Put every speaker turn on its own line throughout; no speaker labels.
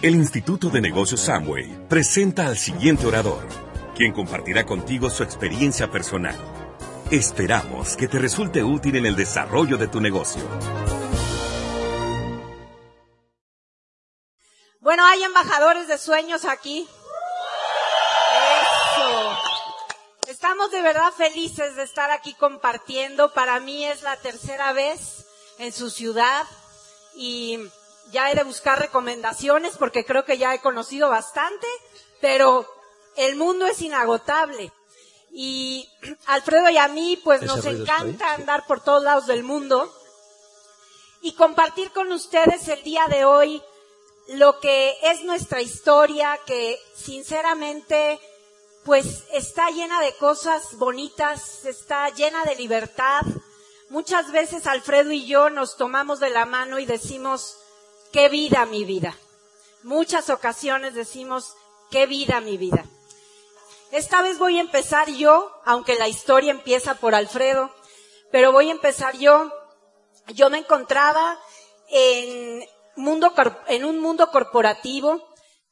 El Instituto de Negocios Samway presenta al siguiente orador, quien compartirá contigo su experiencia personal. Esperamos que te resulte útil en el desarrollo de tu negocio.
Bueno, hay embajadores de sueños aquí. Eso. Estamos de verdad felices de estar aquí compartiendo. Para mí es la tercera vez en su ciudad y ya he de buscar recomendaciones porque creo que ya he conocido bastante, pero el mundo es inagotable. Y Alfredo y a mí pues nos encanta andar por todos lados del mundo y compartir con ustedes el día de hoy lo que es nuestra historia, que sinceramente pues está llena de cosas bonitas, está llena de libertad. Muchas veces Alfredo y yo nos tomamos de la mano y decimos, qué vida mi vida. Muchas ocasiones decimos, qué vida mi vida. Esta vez voy a empezar yo, aunque la historia empieza por Alfredo, pero voy a empezar yo. Yo me encontraba en, mundo, en un mundo corporativo,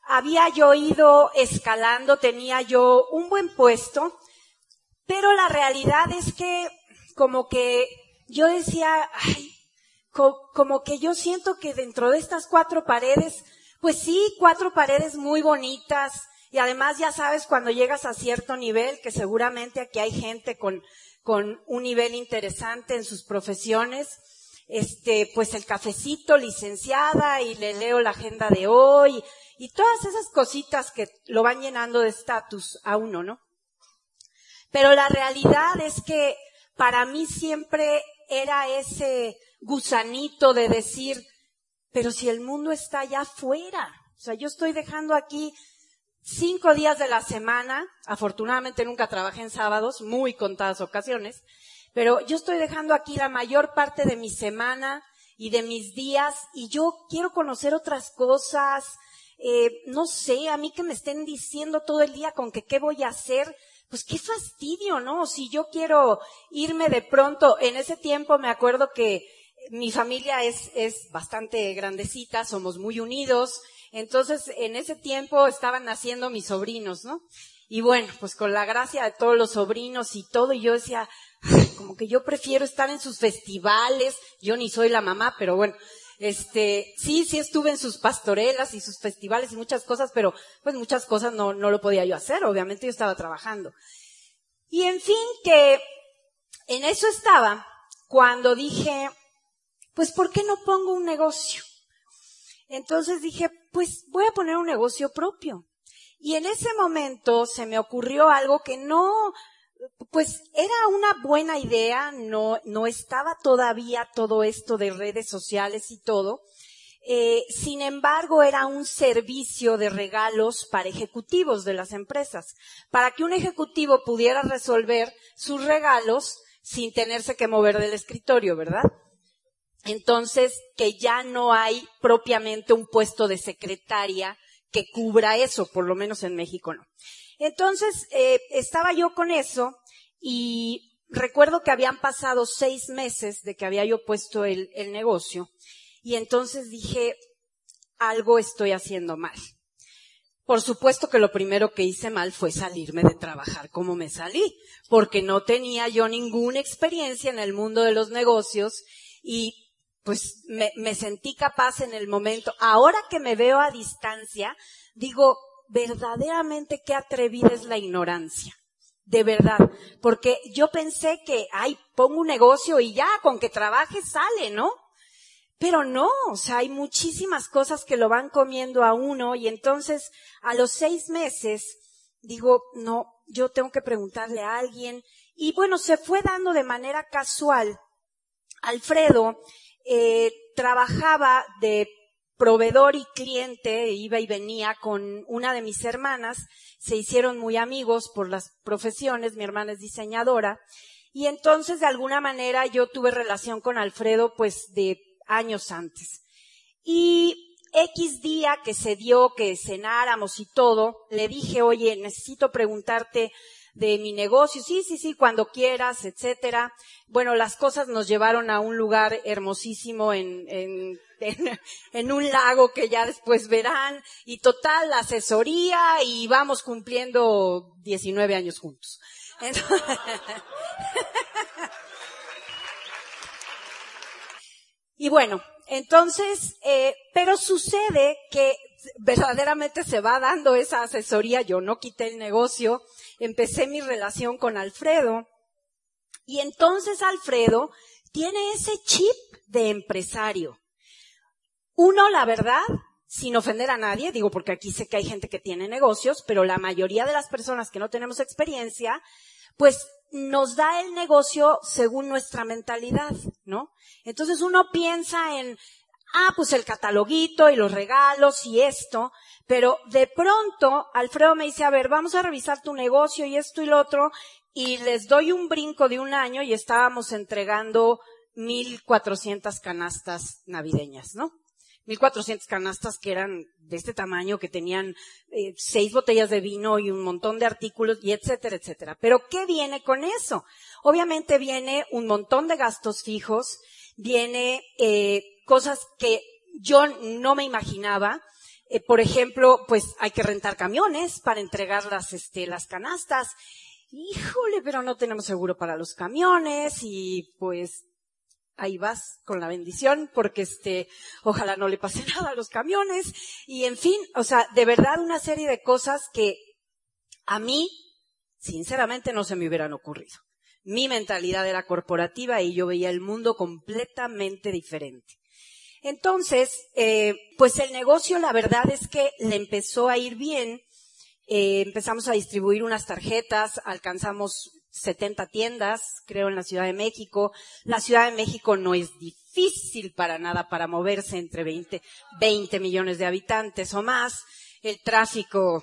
había yo ido escalando, tenía yo un buen puesto, pero la realidad es que como que yo decía, ay, como que yo siento que dentro de estas cuatro paredes, pues sí, cuatro paredes muy bonitas, y además ya sabes cuando llegas a cierto nivel, que seguramente aquí hay gente con, con un nivel interesante en sus profesiones, este, pues el cafecito, licenciada, y le leo la agenda de hoy, y todas esas cositas que lo van llenando de estatus a uno, ¿no? Pero la realidad es que para mí siempre era ese gusanito de decir, pero si el mundo está allá afuera, o sea, yo estoy dejando aquí cinco días de la semana, afortunadamente nunca trabajé en sábados, muy contadas ocasiones, pero yo estoy dejando aquí la mayor parte de mi semana y de mis días y yo quiero conocer otras cosas, eh, no sé, a mí que me estén diciendo todo el día con que qué voy a hacer, pues qué fastidio, ¿no? Si yo quiero irme de pronto, en ese tiempo me acuerdo que mi familia es, bastante grandecita, somos muy unidos, entonces en ese tiempo estaban naciendo mis sobrinos, ¿no? Y bueno, pues con la gracia de todos los sobrinos y todo, y yo decía, como que yo prefiero estar en sus festivales, yo ni soy la mamá, pero bueno, este, sí, sí estuve en sus pastorelas y sus festivales y muchas cosas, pero pues muchas cosas no lo podía yo hacer, obviamente yo estaba trabajando. Y en fin, que en eso estaba cuando dije, pues ¿por qué no pongo un negocio? Entonces dije, pues voy a poner un negocio propio. Y en ese momento se me ocurrió algo que no, pues era una buena idea, no, no estaba todavía todo esto de redes sociales y todo. Eh, sin embargo, era un servicio de regalos para ejecutivos de las empresas, para que un ejecutivo pudiera resolver sus regalos sin tenerse que mover del escritorio, ¿verdad? Entonces, que ya no hay propiamente un puesto de secretaria que cubra eso, por lo menos en México no. Entonces, eh, estaba yo con eso y recuerdo que habían pasado seis meses de que había yo puesto el, el negocio y entonces dije, algo estoy haciendo mal. Por supuesto que lo primero que hice mal fue salirme de trabajar como me salí, porque no tenía yo ninguna experiencia en el mundo de los negocios y pues me, sentí capaz en el momento. Ahora que me veo a distancia, digo, verdaderamente qué atrevida es la ignorancia. De verdad. Porque yo pensé que, ay, pongo un negocio y ya, con que trabaje sale, ¿no? Pero no, o sea, hay muchísimas cosas que lo van comiendo a uno y entonces a los seis meses digo, no, yo tengo que preguntarle a alguien. Y bueno, se fue dando de manera casual. Alfredo eh, trabajaba de proveedor y cliente, iba y venía con una de mis hermanas, se hicieron muy amigos por las profesiones, mi hermana es diseñadora, y entonces de alguna manera yo tuve relación con Alfredo pues de años antes. Y X día que se dio que cenáramos y todo, le dije, oye, necesito preguntarte de mi negocio, sí, sí, sí, cuando quieras, etcétera. Bueno, las cosas nos llevaron a un lugar hermosísimo en, en en, un lago que ya después verán, y total, la asesoría, y vamos cumpliendo 19 años juntos. y bueno, entonces, eh, pero sucede que verdaderamente se va dando esa asesoría, yo no quité el negocio, empecé mi relación con Alfredo, y entonces Alfredo tiene ese chip de empresario. Uno, la verdad, sin ofender a nadie, digo porque aquí sé que hay gente que tiene negocios, pero la mayoría de las personas que no tenemos experiencia, pues nos da el negocio según nuestra mentalidad, ¿no? Entonces uno piensa en, ah, pues el cataloguito y los regalos y esto, pero de pronto Alfredo me dice, a ver, vamos a revisar tu negocio y esto y lo otro, y les doy un brinco de un año y estábamos entregando 1400 canastas navideñas, ¿no? 1400 canastas que eran de este tamaño, que tenían eh, seis botellas de vino y un montón de artículos y etcétera, etcétera. Pero ¿qué viene con eso? Obviamente viene un montón de gastos fijos, viene eh, cosas que yo no me imaginaba. Eh, por ejemplo, pues hay que rentar camiones para entregar las, este, las canastas híjole, pero no tenemos seguro para los camiones y pues ahí vas con la bendición porque este, ojalá no le pase nada a los camiones y en fin, o sea, de verdad una serie de cosas que a mí, sinceramente, no se me hubieran ocurrido. Mi mentalidad era corporativa y yo veía el mundo completamente diferente. Entonces, eh, pues el negocio, la verdad es que le empezó a ir bien eh, empezamos a distribuir unas tarjetas, alcanzamos 70 tiendas, creo, en la Ciudad de México. La Ciudad de México no es difícil para nada para moverse entre 20, 20 millones de habitantes o más. El tráfico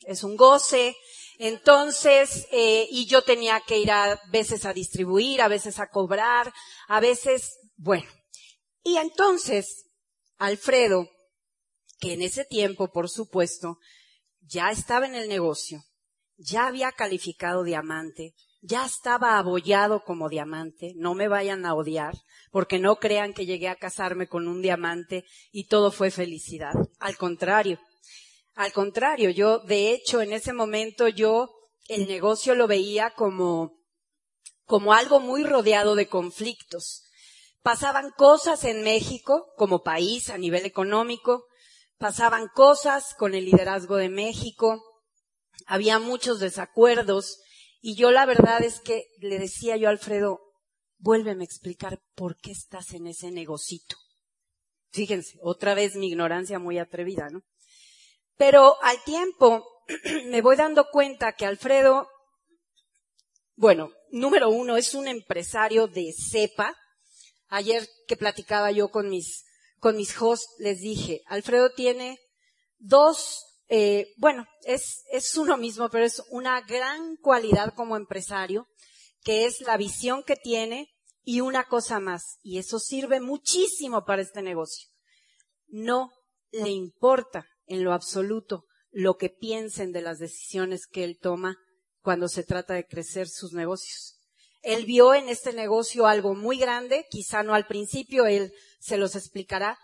es un goce. Entonces, eh, y yo tenía que ir a veces a distribuir, a veces a cobrar, a veces, bueno. Y entonces, Alfredo, que en ese tiempo, por supuesto, ya estaba en el negocio, ya había calificado diamante, ya estaba abollado como diamante, no me vayan a odiar, porque no crean que llegué a casarme con un diamante y todo fue felicidad. Al contrario, al contrario, yo, de hecho, en ese momento yo el negocio lo veía como, como algo muy rodeado de conflictos. Pasaban cosas en México como país a nivel económico, pasaban cosas con el liderazgo de México, había muchos desacuerdos y yo la verdad es que le decía yo a Alfredo, vuélveme a explicar por qué estás en ese negocito. Fíjense, otra vez mi ignorancia muy atrevida, ¿no? Pero al tiempo me voy dando cuenta que Alfredo, bueno, número uno, es un empresario de cepa. Ayer que platicaba yo con mis con mis hosts les dije, Alfredo tiene dos, eh, bueno, es, es uno mismo, pero es una gran cualidad como empresario, que es la visión que tiene y una cosa más, y eso sirve muchísimo para este negocio. No le importa en lo absoluto lo que piensen de las decisiones que él toma cuando se trata de crecer sus negocios. Él vio en este negocio algo muy grande, quizá no al principio, él se los explicará,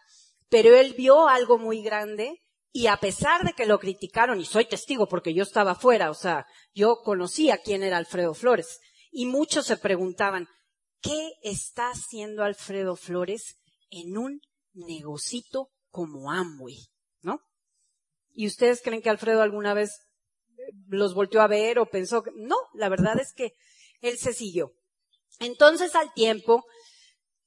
pero él vio algo muy grande y a pesar de que lo criticaron, y soy testigo porque yo estaba fuera, o sea, yo conocía quién era Alfredo Flores, y muchos se preguntaban, ¿qué está haciendo Alfredo Flores en un negocito como Amway? ¿No? ¿Y ustedes creen que Alfredo alguna vez los volteó a ver o pensó no, la verdad es que él se siguió. Entonces al tiempo,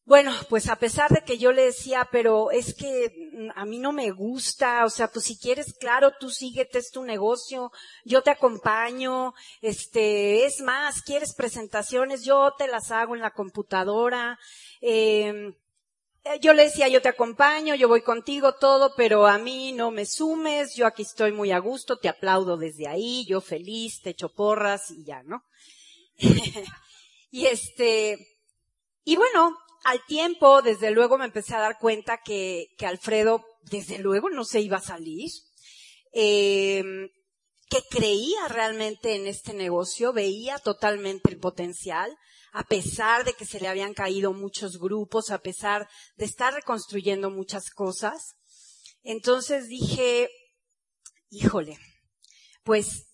bueno, pues a pesar de que yo le decía, pero es que mm, a mí no me gusta, o sea, pues si quieres, claro, tú síguete, es tu negocio, yo te acompaño, este, es más, quieres presentaciones, yo te las hago en la computadora, em, eh, yo le decía, yo te acompaño, yo voy contigo, todo, pero a mí no me sumes, yo aquí estoy muy a gusto, te aplaudo desde ahí, yo feliz, te echo porras y ya, ¿no? Y este, y bueno, al tiempo, desde luego me empecé a dar cuenta que, que Alfredo, desde luego, no se iba a salir. Eh, que creía realmente en este negocio, veía totalmente el potencial. a pesar de que se le habían caído muchos grupos, a pesar de estar reconstruyendo muchas cosas. Entonces dije, híjole, pues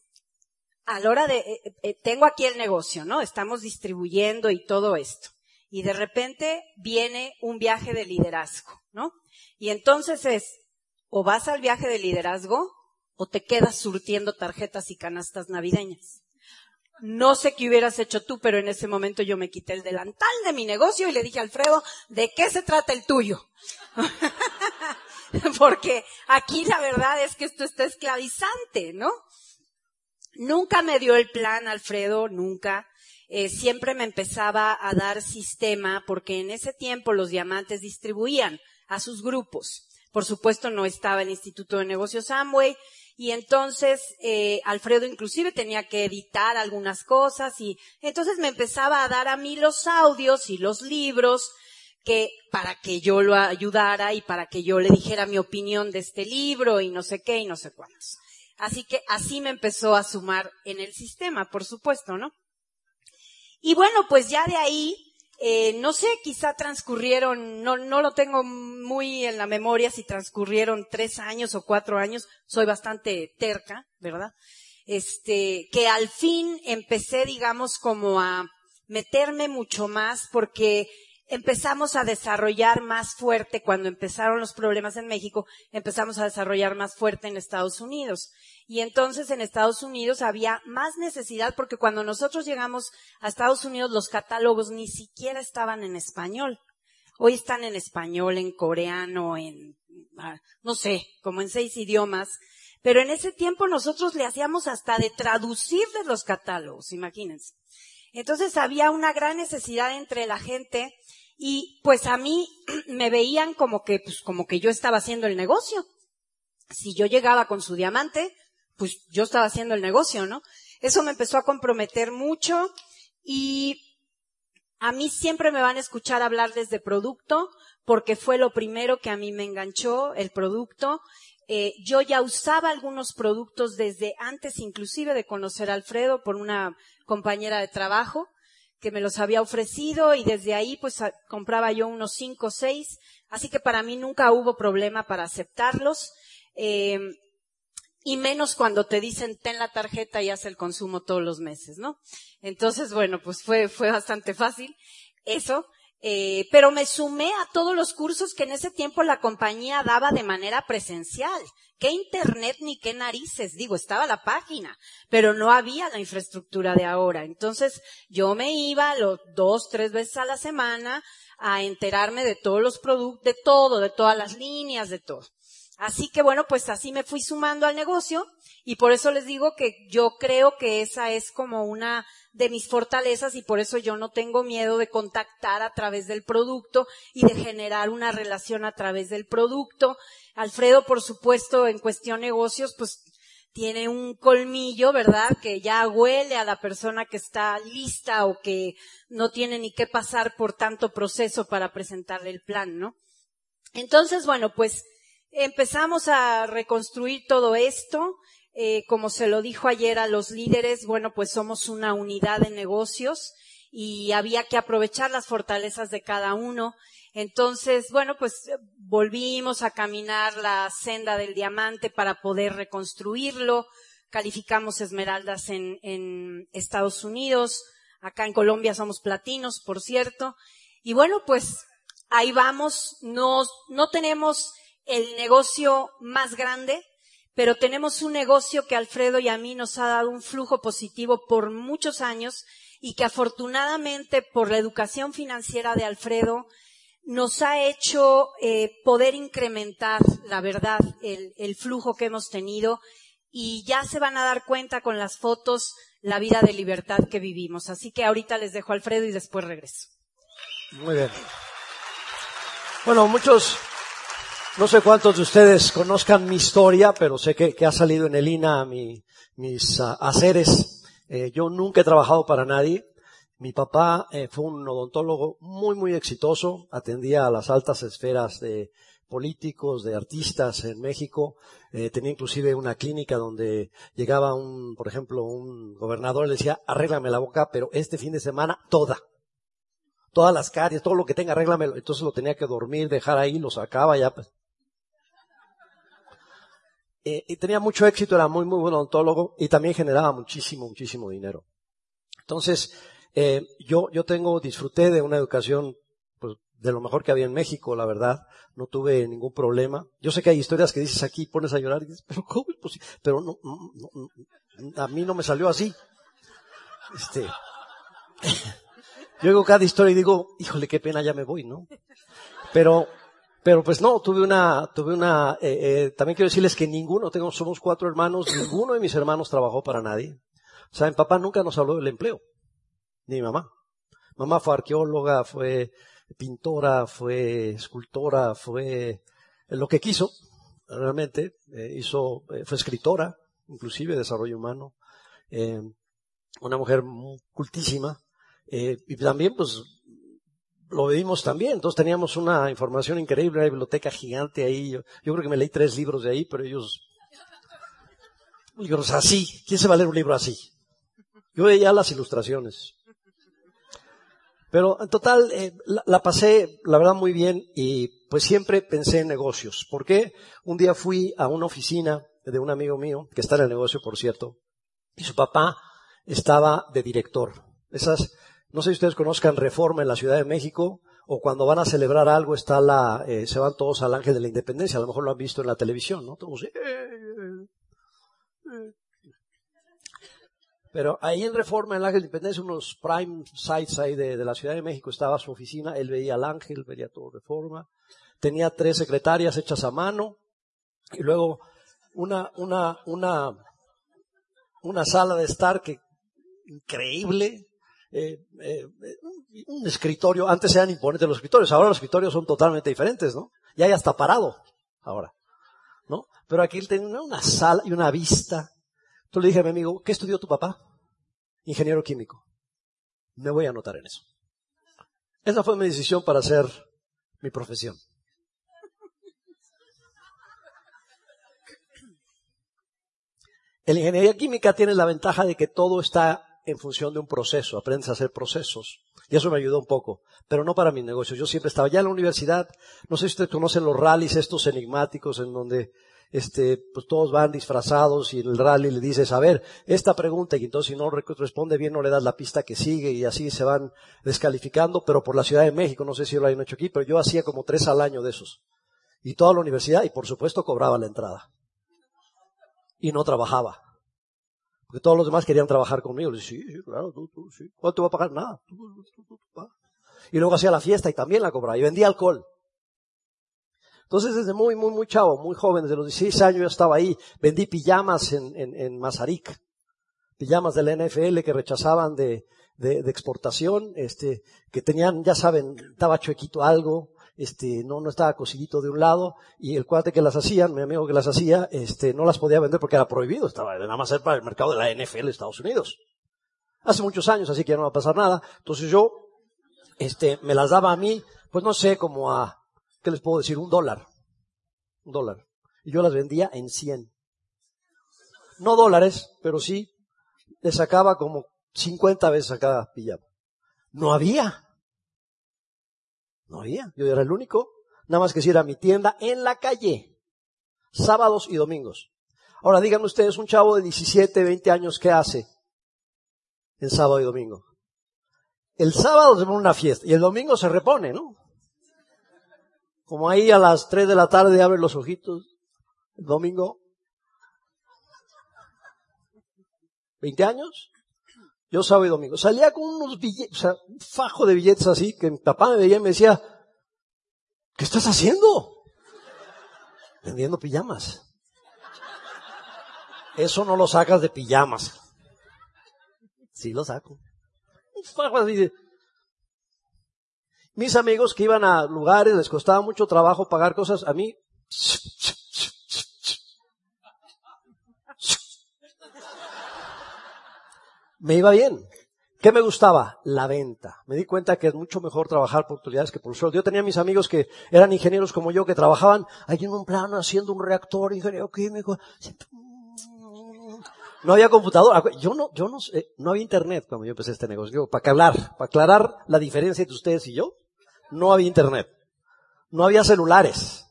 a la hora de, eh, eh, tengo aquí el negocio, ¿no? Estamos distribuyendo y todo esto. Y de repente viene un viaje de liderazgo, ¿no? Y entonces es, o vas al viaje de liderazgo o te quedas surtiendo tarjetas y canastas navideñas. No sé qué hubieras hecho tú, pero en ese momento yo me quité el delantal de mi negocio y le dije a Alfredo, ¿de qué se trata el tuyo? Porque aquí la verdad es que esto está esclavizante, ¿no? Nunca me dio el plan, Alfredo, nunca. Eh, siempre me empezaba a dar sistema porque en ese tiempo los diamantes distribuían a sus grupos. Por supuesto no estaba el Instituto de Negocios Amway y entonces eh, Alfredo inclusive tenía que editar algunas cosas y entonces me empezaba a dar a mí los audios y los libros que para que yo lo ayudara y para que yo le dijera mi opinión de este libro y no sé qué y no sé cuántos. Así que así me empezó a sumar en el sistema, por supuesto, ¿no? Y bueno, pues ya de ahí, eh, no sé, quizá transcurrieron, no, no lo tengo muy en la memoria si transcurrieron tres años o cuatro años, soy bastante terca, ¿verdad? Este, que al fin empecé, digamos, como a meterme mucho más porque empezamos a desarrollar más fuerte, cuando empezaron los problemas en México, empezamos a desarrollar más fuerte en Estados Unidos. Y entonces en Estados Unidos había más necesidad porque cuando nosotros llegamos a Estados Unidos los catálogos ni siquiera estaban en español. Hoy están en español, en coreano, en, ah, no sé, como en seis idiomas. Pero en ese tiempo nosotros le hacíamos hasta de traducirles los catálogos, imagínense. Entonces había una gran necesidad entre la gente y pues a mí me veían como que, pues como que yo estaba haciendo el negocio. Si yo llegaba con su diamante, pues yo estaba haciendo el negocio, ¿no? Eso me empezó a comprometer mucho y a mí siempre me van a escuchar hablarles de producto porque fue lo primero que a mí me enganchó, el producto. Eh, yo ya usaba algunos productos desde antes inclusive de conocer a Alfredo por una compañera de trabajo que me los había ofrecido y desde ahí pues compraba yo unos cinco o seis, así que para mí nunca hubo problema para aceptarlos. Eh, y menos cuando te dicen ten la tarjeta y haz el consumo todos los meses, ¿no? Entonces, bueno, pues fue, fue bastante fácil eso. Eh, pero me sumé a todos los cursos que en ese tiempo la compañía daba de manera presencial. ¿Qué internet ni qué narices? Digo, estaba la página, pero no había la infraestructura de ahora. Entonces, yo me iba los dos, tres veces a la semana a enterarme de todos los productos, de todo, de todas las líneas, de todo. Así que bueno, pues así me fui sumando al negocio y por eso les digo que yo creo que esa es como una de mis fortalezas y por eso yo no tengo miedo de contactar a través del producto y de generar una relación a través del producto. Alfredo, por supuesto, en cuestión negocios, pues tiene un colmillo, ¿verdad? Que ya huele a la persona que está lista o que no tiene ni que pasar por tanto proceso para presentarle el plan, ¿no? Entonces, bueno, pues Empezamos a reconstruir todo esto. Eh, como se lo dijo ayer a los líderes, bueno, pues somos una unidad de negocios y había que aprovechar las fortalezas de cada uno. Entonces, bueno, pues volvimos a caminar la senda del diamante para poder reconstruirlo. Calificamos esmeraldas en, en Estados Unidos. Acá en Colombia somos platinos, por cierto. Y bueno, pues ahí vamos. No, no tenemos el negocio más grande, pero tenemos un negocio que Alfredo y a mí nos ha dado un flujo positivo por muchos años y que afortunadamente por la educación financiera de Alfredo nos ha hecho eh, poder incrementar, la verdad, el, el flujo que hemos tenido y ya se van a dar cuenta con las fotos la vida de libertad que vivimos. Así que ahorita les dejo a Alfredo y después regreso.
Muy bien. Bueno, muchos no sé cuántos de ustedes conozcan mi historia, pero sé que, ha salido en el INA mi, mis uh, haceres. Eh, yo nunca he trabajado para nadie. Mi papá eh, fue un odontólogo muy, muy exitoso. Atendía a las altas esferas de políticos, de artistas en México. Eh, tenía inclusive una clínica donde llegaba un, por ejemplo, un gobernador y le decía, arréglame la boca, pero este fin de semana toda. Todas las caries, todo lo que tenga, arréglamelo. Entonces lo tenía que dormir, dejar ahí, lo sacaba ya. Pues. Eh, y tenía mucho éxito, era muy, muy buen odontólogo y también generaba muchísimo, muchísimo dinero. Entonces, eh, yo, yo tengo, disfruté de una educación pues, de lo mejor que había en México, la verdad. No tuve ningún problema. Yo sé que hay historias que dices aquí, pones a llorar y dices, pero ¿cómo es posible? Pero no, a mí no me salió así. Este, yo digo cada historia y digo, híjole, qué pena, ya me voy, ¿no? Pero, pero pues no, tuve una, tuve una, eh, eh, también quiero decirles que ninguno, tengo, somos cuatro hermanos, ninguno de mis hermanos trabajó para nadie. O sea, mi papá nunca nos habló del empleo, ni mi mamá. Mamá fue arqueóloga, fue pintora, fue escultora, fue lo que quiso, realmente, eh, hizo, eh, fue escritora, inclusive desarrollo humano, eh, una mujer cultísima, y también pues lo vimos también, entonces teníamos una información increíble, una biblioteca gigante ahí, yo, creo que me leí tres libros de ahí, pero ellos, libros así, ¿quién se va a leer un libro así? Yo veía las ilustraciones. Pero en total eh, la, pasé, la verdad, muy bien y pues siempre pensé en negocios. ¿Por qué? Un día fui a una oficina de un amigo mío, que está en el negocio, por cierto, y su papá estaba de director. Esas, no sé si ustedes conozcan Reforma en la Ciudad de México, o cuando van a celebrar algo está la, eh, se van todos al Ángel de la Independencia, a lo mejor lo han visto en la televisión, ¿no? Todos, eh, pero ahí en Reforma, en el Ángel de Independencia, unos prime sites ahí de, la Ciudad de México, estaba su oficina, él veía al Ángel, veía todo Reforma, tenía tres secretarias hechas a mano, y luego una, una, una, una sala de estar que increíble, eh, eh, un escritorio, antes eran imponentes los escritorios, ahora los escritorios son totalmente diferentes, ¿no? Ya hay hasta parado, ahora, ¿no? Pero aquí él tenía una sala y una vista entonces le dije a mi amigo, ¿qué estudió tu papá? Ingeniero químico. Me voy a anotar en eso. Esa fue mi decisión para hacer mi profesión. La ingeniería química tiene la ventaja de que todo está en función de un proceso, aprendes a hacer procesos. Y eso me ayudó un poco, pero no para mis negocios. Yo siempre estaba ya en la universidad, no sé si ustedes conocen los rallies estos enigmáticos en donde este, pues todos van disfrazados y en el rally le dices, a ver, esta pregunta, y entonces si no responde bien no le das la pista que sigue y así se van descalificando, pero por la Ciudad de México, no sé si lo hayan hecho aquí, pero yo hacía como tres al año de esos. Y toda la universidad, y por supuesto cobraba la entrada. Y no trabajaba. Porque todos los demás querían trabajar conmigo. Le dije, sí, sí, claro, tú, tú, sí. ¿Cuánto va a pagar? Nada. Y luego hacía la fiesta y también la cobraba. Y vendía alcohol. Entonces desde muy, muy, muy chavo, muy joven, desde los 16 años yo estaba ahí, vendí pijamas en, en, en Mazarik, pijamas de la NFL que rechazaban de, de, de, exportación, este, que tenían, ya saben, estaba chuequito algo, este, no, estaba cosidito de un lado, y el cuate que las hacían, mi amigo que las hacía, este, no las podía vender porque era prohibido, estaba nada más para el mercado de la NFL de Estados Unidos. Hace muchos años, así que ya no va a pasar nada. Entonces yo, este, me las daba a mí, pues no sé, como a ¿qué les puedo decir? Un dólar. Un dólar. Y yo las vendía en 100. No dólares, pero sí le sacaba como 50 veces a cada pijama. No había. No había. Yo era el único. Nada más que si era mi tienda en la calle. Sábados y domingos. Ahora díganme ustedes, un chavo de 17, 20 años, ¿qué hace en sábado y domingo? El sábado se pone una fiesta y el domingo se repone, ¿no? Como ahí a las 3 de la tarde abre los ojitos, el domingo. ¿20 años? Yo sábado y domingo. Salía con unos billetes, o sea, un fajo de billetes así, que mi papá me veía y me decía, ¿qué estás haciendo? Vendiendo pijamas. Eso no lo sacas de pijamas. Sí lo saco. Un fajo así de, mis amigos que iban a lugares, les costaba mucho trabajo pagar cosas, a mí... Me iba bien. ¿Qué me gustaba? La venta. Me di cuenta que es mucho mejor trabajar por oportunidades que por sueldo. Yo tenía mis amigos que eran ingenieros como yo, que trabajaban ahí en un plano haciendo un reactor, ingeniero químico. No había computadora. Yo no, yo no no había internet cuando yo empecé este negocio. Para aclarar, para aclarar la diferencia entre ustedes y yo, no había internet. No había celulares.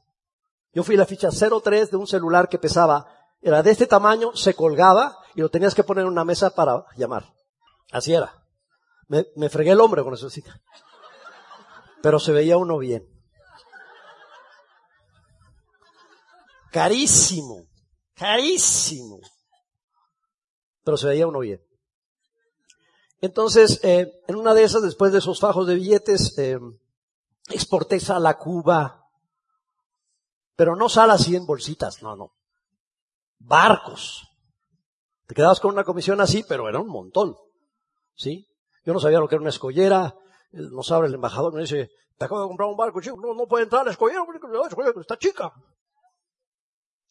Yo fui la ficha 03 de un celular que pesaba, era de este tamaño, se colgaba y lo tenías que poner en una mesa para llamar. Así era. Me, fregué el hombre con eso. Sí. Pero se veía uno bien. Carísimo. Carísimo. Pero se veía uno bien. Entonces, eh, en una de esas, después de esos fajos de billetes, eh, exporté sal a Cuba. Pero no sal así en bolsitas, no, no. Barcos. Te quedabas con una comisión así, pero era un montón. ¿Sí? Yo no sabía lo que era una escollera. Nos abre el embajador me dice, te acabo de comprar un barco, chico. No, no puede entrar la escollera, está chica.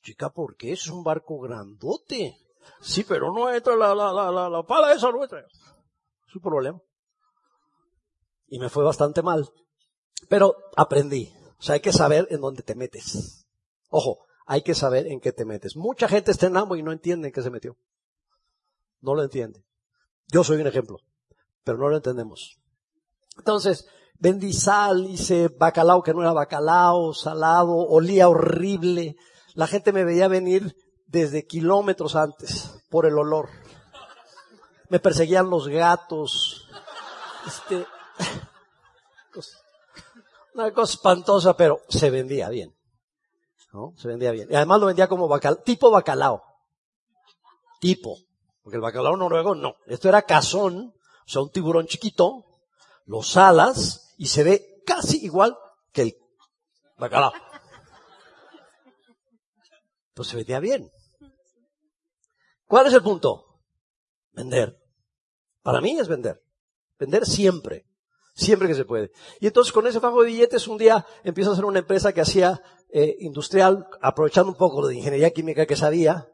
Chica, ¿por qué? Es un barco grandote. Sí, pero no entra la, la, la, la, pala esa, no entra. Es un problema. Y me fue bastante mal. Pero aprendí. O sea, hay que saber en dónde te metes. Ojo, hay que saber en qué te metes. Mucha gente está en amo y no entiende en qué se metió. No lo entiende. Yo soy un ejemplo, pero no lo entendemos. Entonces, vendí sal, hice bacalao que no era bacalao, salado, olía horrible. La gente me veía venir desde kilómetros antes por el olor. Me perseguían los gatos. Este, una cosa espantosa, pero se vendía bien. ¿No? Se vendía bien. Y además lo vendía como bacalao, tipo bacalao. Tipo. Porque el bacalao noruego no. Esto era cazón, o sea, un tiburón chiquito, los alas, y se ve casi igual que el bacalao. Pues se vendía bien. ¿Cuál es el punto? Vender. Para mí es vender. Vender siempre. Siempre que se puede. Y entonces con ese fajo de billetes un día empiezo a hacer una empresa que hacía eh, industrial, aprovechando un poco de ingeniería química que sabía.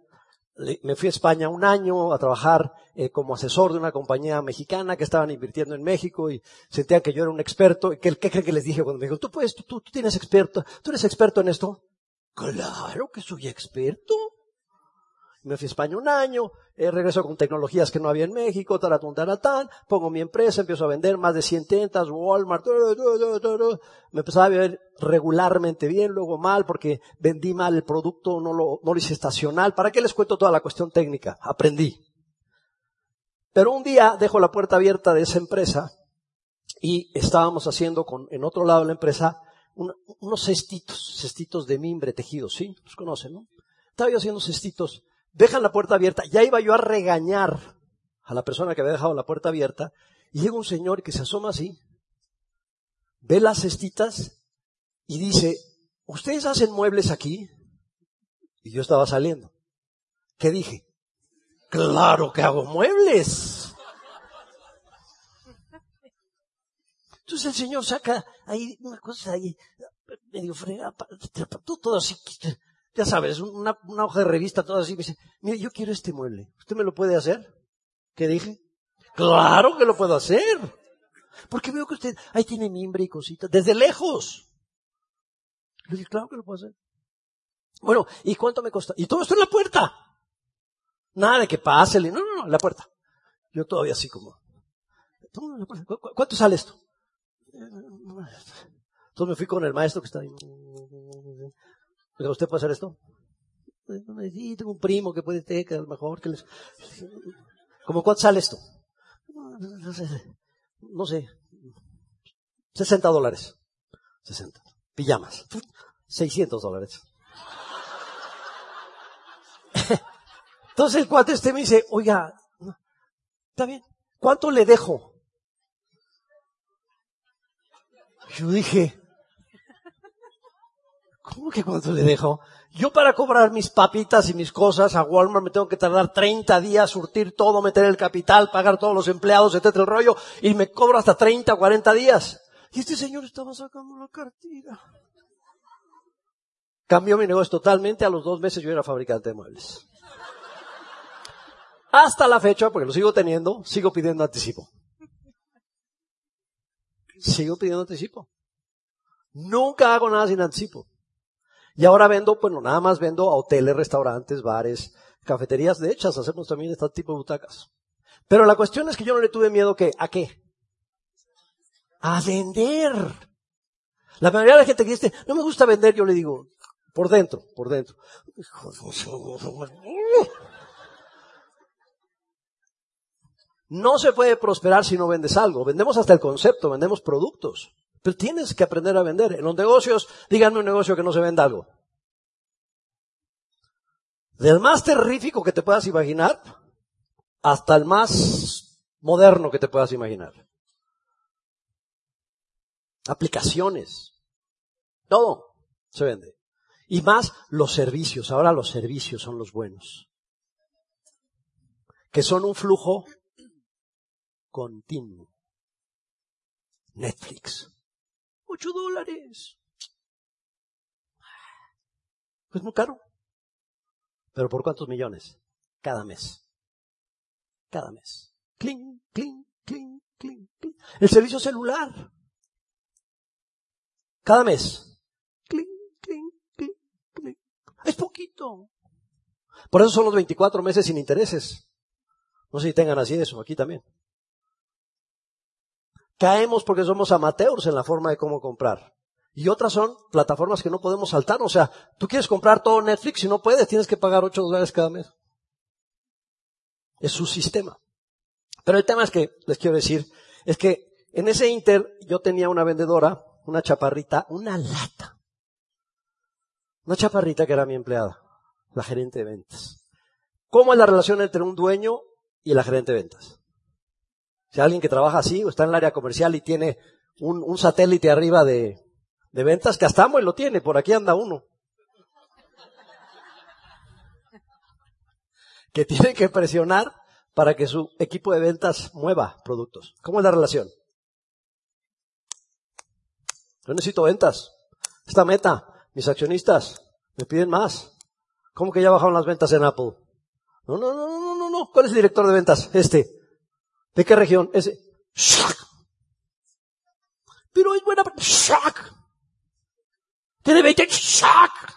Me fui a España un año a trabajar eh, como asesor de una compañía mexicana que estaban invirtiendo en México y sentían que yo era un experto. ¿Qué, qué creen que les dije cuando me dijo, tú puedes, tú, tú tienes experto, tú eres experto en esto? Claro que soy experto. Me fui a España un año, eh, regreso con tecnologías que no había en México, taratun, taratán, pongo mi empresa, empiezo a vender más de 100 tentas, Walmart, me empezaba a ver regularmente bien, luego mal, porque vendí mal el producto, no lo, hice estacional. ¿Para qué les cuento toda la cuestión técnica? Aprendí. Pero un día dejo la puerta abierta de esa empresa y estábamos haciendo con, en otro lado de la empresa, unos cestitos, cestitos de mimbre tejidos, ¿sí? Los conocen, ¿no? Estaba yo haciendo cestitos, dejan la puerta abierta, ya iba yo a regañar a la persona que había dejado la puerta abierta, y llega un señor que se asoma así, ve las cestitas y dice, ¿ustedes hacen muebles aquí? Y yo estaba saliendo. ¿Qué dije? Claro que hago muebles. Entonces el Señor saca ahí una cosa ahí, medio fregada, todo así, ya sabes, una, hoja de revista, todo así, me dice, mire, yo quiero este mueble, ¿usted me lo puede hacer? ¿Qué dije? Claro que lo puedo hacer. Porque veo que usted ahí tiene mimbre y cositas, desde lejos. Le dije, claro que lo puedo hacer. Bueno, ¿y cuánto me cuesta? Y todo esto en la puerta. Nada de que pásele, no, no, no, en la puerta. Yo todavía así como, ¿cuánto sale esto? Entonces me fui con el maestro que está ahí. ¿Usted puede hacer esto? Sí, tengo un primo que puede tener, que a lo mejor que les... ¿Cómo cuánto sale esto? No sé, no sé. 60 dólares. 60. Pijamas. 600 dólares. Entonces el cuate este me dice, oiga, está bien, ¿cuánto le dejo? Yo dije, ¿cómo que cuánto le dejo? Yo para cobrar mis papitas y mis cosas a Walmart me tengo que tardar 30 días, surtir todo, meter el capital, pagar todos los empleados, etcétera, el rollo, y me cobro hasta 30, 40 días. Y este señor estaba sacando la cartilla. Cambió mi negocio totalmente, a los dos meses yo era fabricante de muebles. Hasta la fecha, porque lo sigo teniendo, sigo pidiendo anticipo sigo pidiendo anticipo. Nunca hago nada sin anticipo. Y ahora vendo, bueno, nada más vendo a hoteles, restaurantes, bares, cafeterías. De hecho, hacemos también este tipo de butacas. Pero la cuestión es que yo no le tuve miedo que, ¿a qué? A vender. La mayoría de la gente que dice, no me gusta vender, yo le digo, por dentro, por dentro. No se puede prosperar si no vendes algo. Vendemos hasta el concepto, vendemos productos. Pero tienes que aprender a vender. En los negocios, díganme un negocio que no se venda algo. Del más terrífico que te puedas imaginar hasta el más moderno que te puedas imaginar. Aplicaciones. Todo se vende. Y más los servicios. Ahora los servicios son los buenos. Que son un flujo continuo. Netflix. Ocho dólares. Es muy caro. Pero ¿por cuántos millones? Cada mes. Cada mes. Cling, cling, cling, cling, cling. El servicio celular. Cada mes. Cling, cling, cling, cling. Es poquito. Por eso son los 24 meses sin intereses. No sé si tengan así eso, aquí también. Caemos porque somos amateurs en la forma de cómo comprar. Y otras son plataformas que no podemos saltar. O sea, tú quieres comprar todo Netflix y no puedes, tienes que pagar 8 dólares cada mes. Es su sistema. Pero el tema es que, les quiero decir, es que en ese Inter yo tenía una vendedora, una chaparrita, una lata. Una chaparrita que era mi empleada, la gerente de ventas. ¿Cómo es la relación entre un dueño y la gerente de ventas? Si alguien que trabaja así o está en el área comercial y tiene un, satélite arriba de, de ventas, que hasta y lo tiene, por aquí anda uno. Que tiene que presionar para que su equipo de ventas mueva productos. ¿Cómo es la relación? Yo necesito ventas. Esta meta, mis accionistas me piden más. ¿Cómo que ya bajaron las ventas en Apple? No, no, no, no, no, no. ¿Cuál es el director de ventas? Este. ¿De qué región? Ese. Pero es buena. Tiene 20. Shack.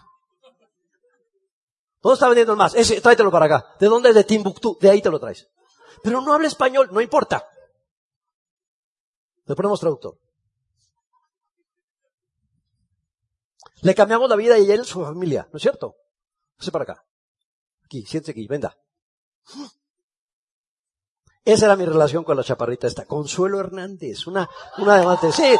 ¿Dónde está vendiendo más? Ese, tráetelo para acá. ¿De dónde es? De Timbuktu. De ahí te lo traes. Pero no habla español, no importa. Le ponemos traductor. Le cambiamos la vida y él su familia, ¿no es cierto? Pase para acá. Aquí, siéntese aquí, venga. Esa era mi relación con la chaparrita esta. Consuelo Hernández, una, una de Sí.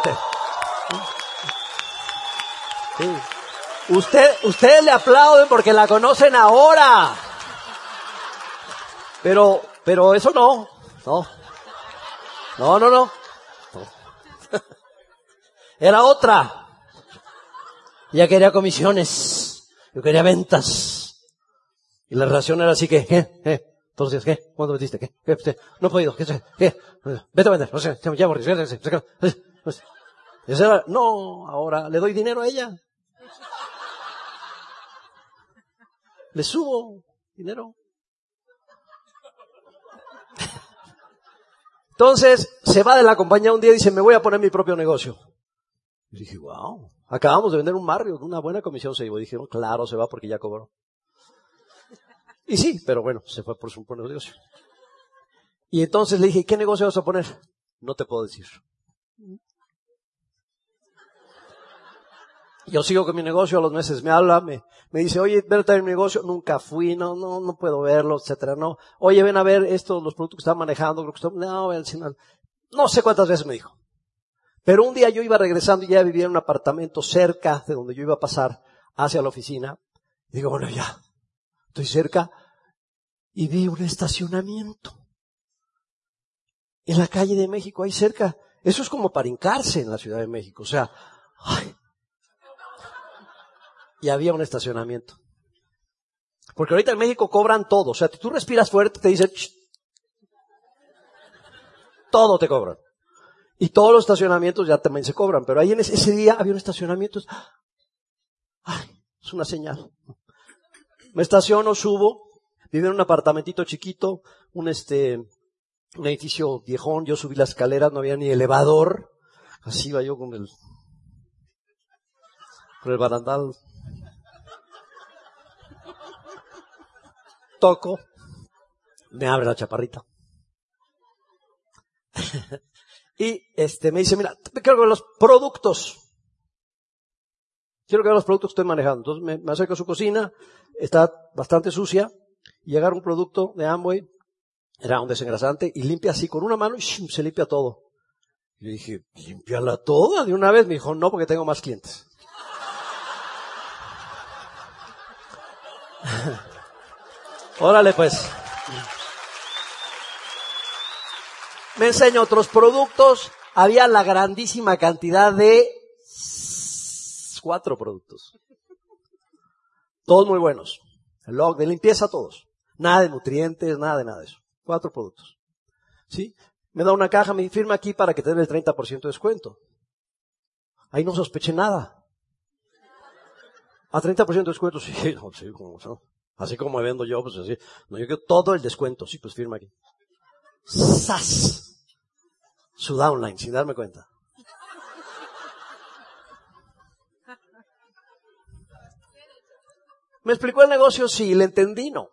Usted, ustedes le aplauden porque la conocen ahora. Pero, pero eso no. No. No, no, no. Era otra. Ella quería comisiones. Yo quería ventas. Y la relación era así que. Entonces, ¿qué? ¿Cuándo metiste? ¿Qué? ¿Qué? No he podido. ¿Qué? ¿Qué? Vete a vender. No sé, ya morí. No, ahora le doy dinero a ella. Le subo dinero. Entonces, se va de la compañía un día y dice, me voy a poner mi propio negocio. Y dije, wow, acabamos de vender un barrio, una buena comisión se llevó. dije, claro, se va porque ya cobró. Y sí, pero bueno, se fue por su negocio. Y entonces le dije, ¿qué negocio vas a poner? No te puedo decir. Yo sigo con mi negocio, a los meses me habla, me, me dice, oye, ven a traer mi negocio, nunca fui, no, no, no puedo verlo, etcétera, no. Oye, ven a ver estos, los productos que están manejando, creo que están, no, no sé cuántas veces me dijo. Pero un día yo iba regresando y ya vivía en un apartamento cerca de donde yo iba a pasar hacia la oficina. Digo, bueno, ya, estoy cerca. Y vi un estacionamiento. En la calle de México, ahí cerca. Eso es como para hincarse en la Ciudad de México. O sea, y había un estacionamiento. Porque ahorita en México cobran todo. O sea, si tú respiras fuerte, te dicen, todo te cobran. Y todos los estacionamientos ya también se cobran. Pero ahí en ese, día había un estacionamiento. Ay, es una señal. Me estaciono, subo, vivo en un apartamentito chiquito, un este, un edificio viejón, yo subí las escaleras, no había ni elevador, así iba yo con el, con el barandal. Toco, me abre la chaparrita. y este, me dice, mira, te quiero ver los productos. Quiero que ver los productos que estoy manejando. Entonces me, acerco a su cocina, está bastante sucia, y agarra un producto de Amway, era un desengrasante, y limpia así con una mano y se limpia todo. Y dije, limpiala toda de una vez. Me dijo, no, porque tengo más clientes. Órale pues. Me enseño otros productos. Había la grandísima cantidad de cuatro productos. Todos muy buenos. El log de limpieza, todos. Nada de nutrientes, nada de nada de eso. Cuatro productos. ¿Sí? Me da una caja, me firma aquí para que te den el 30% de descuento. Ahí no sospeché nada. A 30% de descuento, sí, sí, como, así como vendo yo, pues así. No, yo quiero todo el descuento, sí, pues firma aquí. ¡Sas! Su downline, sin darme cuenta. ¿Me explicó el negocio? Sí, le entendí, no.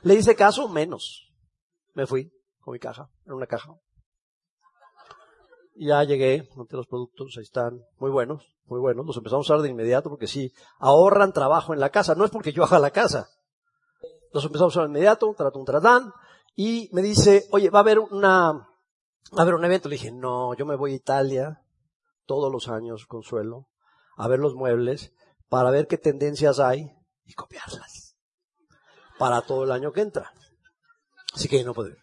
Le hice caso, menos. Me fui con mi caja, en una caja. Ya llegué, monté los productos, ahí están, muy buenos, muy buenos. Los empezamos a usar de inmediato porque sí, ahorran trabajo en la casa. No es porque yo haga la casa. Los empezamos a usar de inmediato, tratón, tratán. Y me dice, oye, va a haber una, va a haber un evento. Le dije, no, yo me voy a Italia todos los años, Consuelo, a ver los muebles para ver qué tendencias hay y copiarlas para todo el año que entra. Así que no puedo ir.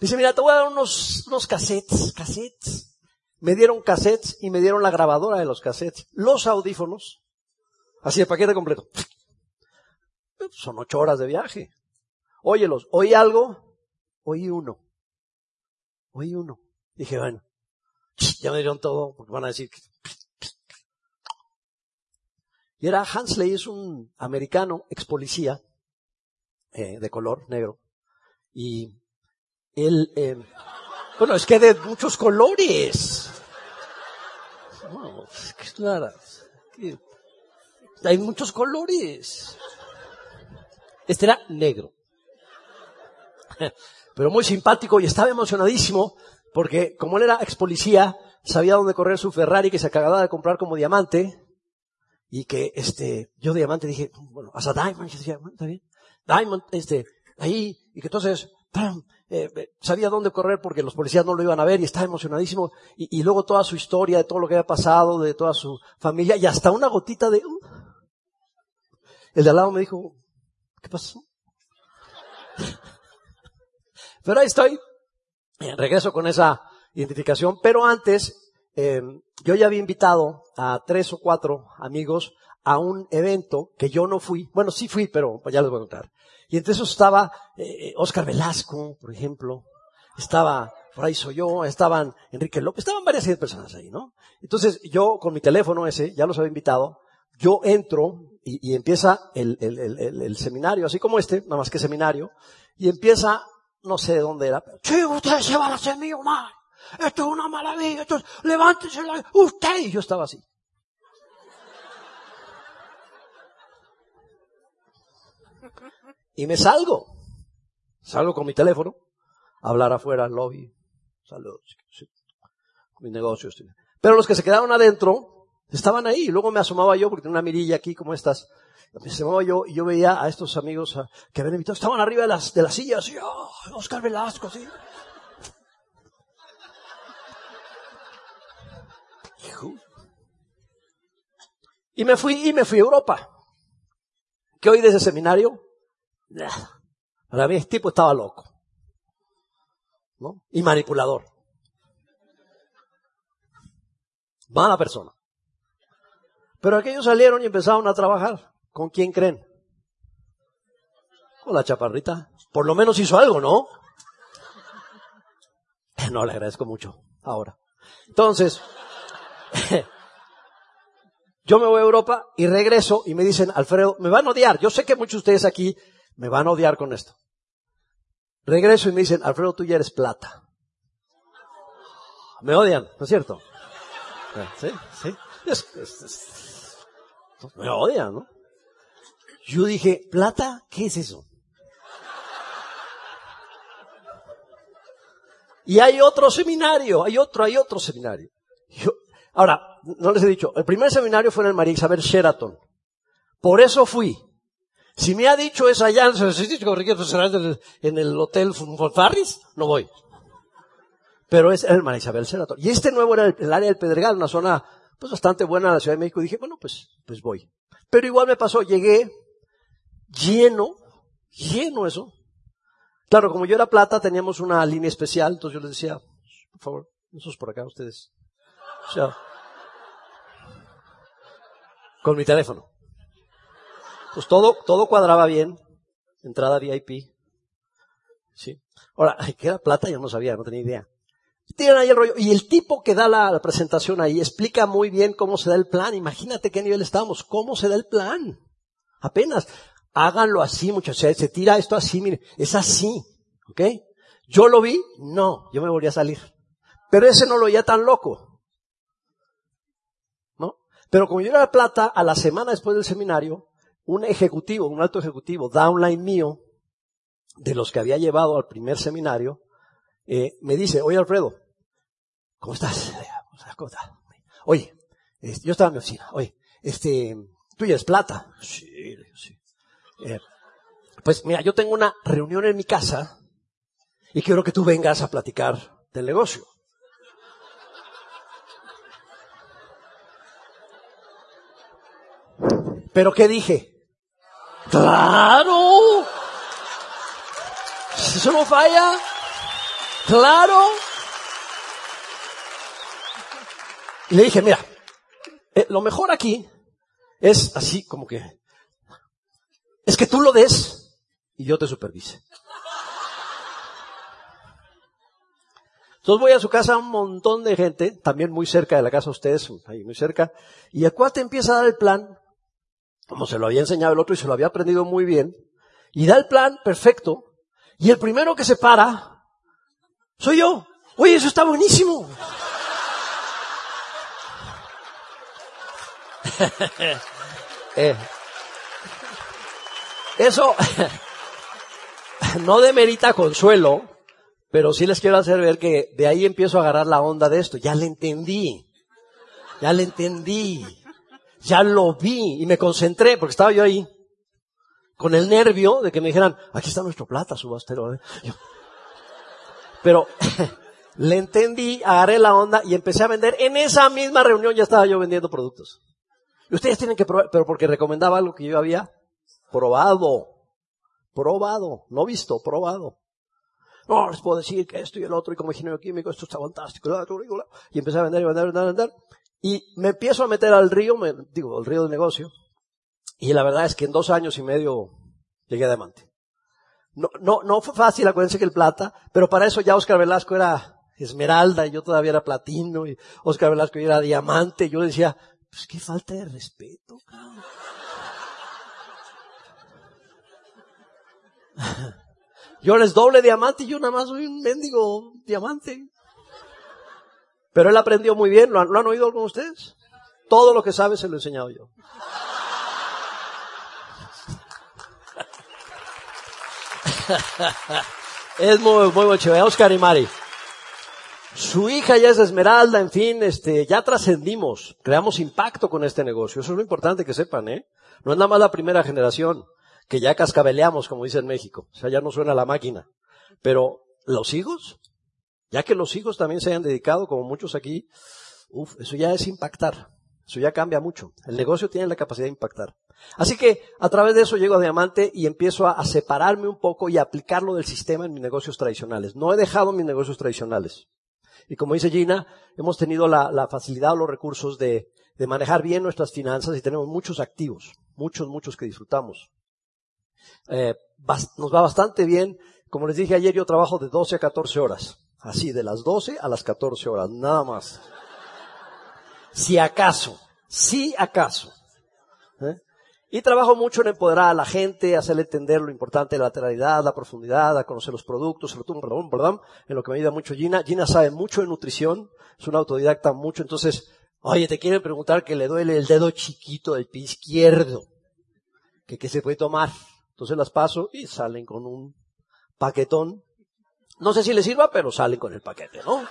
Dice, mira, te voy a dar unos, unos cassettes, cassettes. Me dieron cassettes y me dieron la grabadora de los cassettes, los audífonos, así el paquete completo. Son ocho horas de viaje. Óyelos, oí algo, oí uno. Oí uno. Dije, bueno, ya me dieron todo, porque van a decir que... Y era Hansley, es un americano, ex policía, eh, de color negro. Y él, eh, bueno, es que de muchos colores. hay muchos colores. Este era negro. Pero muy simpático y estaba emocionadísimo porque como él era ex policía, sabía dónde correr su Ferrari que se acababa de comprar como diamante y que este, yo diamante dije, bueno, hasta Diamond, está bien. Diamond, este, ahí, y que entonces, eh, eh, sabía dónde correr porque los policías no lo iban a ver y estaba emocionadísimo. Y, luego toda su historia de todo lo que había pasado, de toda su familia y hasta una gotita de... Uh. El de al lado me dijo, ¿qué pasó? Pero ahí estoy. Eh, regreso con esa identificación. Pero antes, yo ya había invitado a tres o cuatro amigos a un evento que yo no fui. Bueno, sí fui, pero ya les voy a contar. Y entre estaba eh, Oscar Velasco, por ejemplo. Estaba, por ahí soy yo, estaban Enrique López, estaban varias personas ahí, ¿no? Entonces yo con mi teléfono ese, ya los había invitado, yo entro y, empieza el, el, seminario, así como este, nada más que seminario, y empieza, no sé de dónde era, sí, usted se va a hacer mío, mal. Esto es una maravilla, esto es, levántese, usted, y yo estaba así. Y me salgo. Salgo con mi teléfono, a hablar afuera, al lobby, saludos, mis negocios. Pero los que se quedaron adentro, estaban ahí. Luego me asomaba yo, porque tenía una mirilla aquí como estas. Me asomaba yo y yo veía a estos amigos que habían invitado. Estaban arriba de las, de las sillas. Y, oh, Oscar Velasco. Y me fui, y me fui a Europa. ¿Qué oí de ese seminario? Para mí este tipo estaba loco. ¿no? Y manipulador. Mala persona. Pero aquellos salieron y empezaron a trabajar. ¿Con quién creen? Con la chaparrita. Por lo menos hizo algo, ¿no? No, le agradezco mucho. Ahora. Entonces, Yo me voy a Europa y regreso y me dicen, Alfredo, me van a odiar. Yo sé que muchos de ustedes aquí me van a odiar con esto. Regreso y me dicen, Alfredo, tú ya eres plata. Me odian, ¿no es cierto? Sí, sí. Me odian, ¿no? Yo dije, ¿plata? ¿Qué es eso? Y hay otro seminario, hay otro, hay otro seminario. Yo, ahora, no les he dicho, el primer seminario fue en el María Isabel Sheraton. Por eso fui. Si me ha dicho es allá en el Hotel Farris, no voy. Pero es el María Isabel Sheraton. Y este nuevo era el, área del Pedregal, una zona pues bastante buena de la Ciudad de México. Y dije, bueno, pues, pues voy. Pero igual me pasó, llegué lleno, lleno eso. Claro, como yo era plata, teníamos una línea especial, entonces yo les decía, por favor, esos por acá, ustedes. Con mi teléfono. Pues todo, todo cuadraba bien. Entrada VIP. Sí. Ahora, ¿qué era plata? Yo no sabía, no tenía idea. Tienen ahí el rollo. Y el tipo que da la, presentación ahí explica muy bien cómo se da el plan. Imagínate qué nivel estamos. ¿Cómo se da el plan? Apenas. Háganlo así, muchachos. Se tira esto así, mire. Es así. ¿Ok? Yo lo vi. No. Yo me volví a salir. Pero ese no lo oía tan loco. Pero como yo era plata, a la semana después del seminario, un ejecutivo, un alto ejecutivo, downline mío, de los que había llevado al primer seminario, eh, me dice, oye Alfredo, ¿cómo estás? ¿Cómo estás? Oye, yo estaba en mi oficina, oye, este, tú ya es plata. Sí, sí. Eh, pues mira, yo tengo una reunión en mi casa y quiero que tú vengas a platicar del negocio. Pero ¿qué dije? Claro. Eso no falla. Claro. Y le dije, mira, eh, lo mejor aquí es así como que, es que tú lo des y yo te supervise. Entonces voy a su casa un montón de gente, también muy cerca de la casa de ustedes, ahí muy cerca, y el te empieza a dar el plan, como se lo había enseñado el otro y se lo había aprendido muy bien, y da el plan perfecto, y el primero que se para soy yo. Oye, eso está buenísimo. Eh, eso no demerita consuelo, pero sí les quiero hacer ver que de ahí empiezo a agarrar la onda de esto. Ya le entendí. Ya le entendí. Ya lo vi y me concentré porque estaba yo ahí con el nervio de que me dijeran, aquí está nuestro plata, subastero. ¿eh? Pero le entendí, agarré la onda y empecé a vender. En esa misma reunión ya estaba yo vendiendo productos. Y ustedes tienen que probar, pero porque recomendaba algo que yo había probado. Probado, no visto, probado. No, les puedo decir que esto y el otro, y como ingeniero químico, esto está fantástico. Y empecé a vender y vender, vender, vender. Y me empiezo a meter al río, me, digo, al río del negocio. Y la verdad es que en dos años y medio llegué a diamante. No, no, no fue fácil, acuérdense que el plata, pero para eso ya Oscar Velasco era esmeralda y yo todavía era platino y Oscar Velasco era diamante. Yo decía, pues qué falta de respeto, Yo eres doble diamante y yo nada más soy un mendigo diamante. Pero él aprendió muy bien, ¿lo han, ¿lo han oído algunos de ustedes? Todo lo que sabe se lo he enseñado yo. es muy, muy, muy chévere. Oscar y Mari. Su hija ya es Esmeralda, en fin, este, ya trascendimos, creamos impacto con este negocio. Eso es lo importante que sepan, ¿eh? No es nada más la primera generación, que ya cascabeleamos, como dice en México. O sea, ya no suena la máquina. Pero, ¿los hijos? Ya que los hijos también se hayan dedicado, como muchos aquí, uff, eso ya es impactar. Eso ya cambia mucho. El negocio tiene la capacidad de impactar. Así que a través de eso llego a Diamante y empiezo a, separarme un poco y a aplicarlo del sistema en mis negocios tradicionales. No he dejado mis negocios tradicionales. Y como dice Gina, hemos tenido la, facilidad o los recursos de, manejar bien nuestras finanzas y tenemos muchos activos, muchos, muchos que disfrutamos. Eh, nos va bastante bien. Como les dije ayer, yo trabajo de 12 a 14 horas. Así, de las 12 a las 14 horas, nada más. Si acaso, si acaso. ¿Eh? Y trabajo mucho en empoderar a la gente, hacerle entender lo importante de la lateralidad, la profundidad, a conocer los productos, perdón, perdón, en lo que me ayuda mucho Gina. Gina sabe mucho de nutrición, es una autodidacta mucho, entonces, oye, te quieren preguntar que le duele el dedo chiquito del pie izquierdo, que qué se puede tomar. Entonces las paso y salen con un paquetón No sé si les sirva, pero salen con el paquete, ¿no?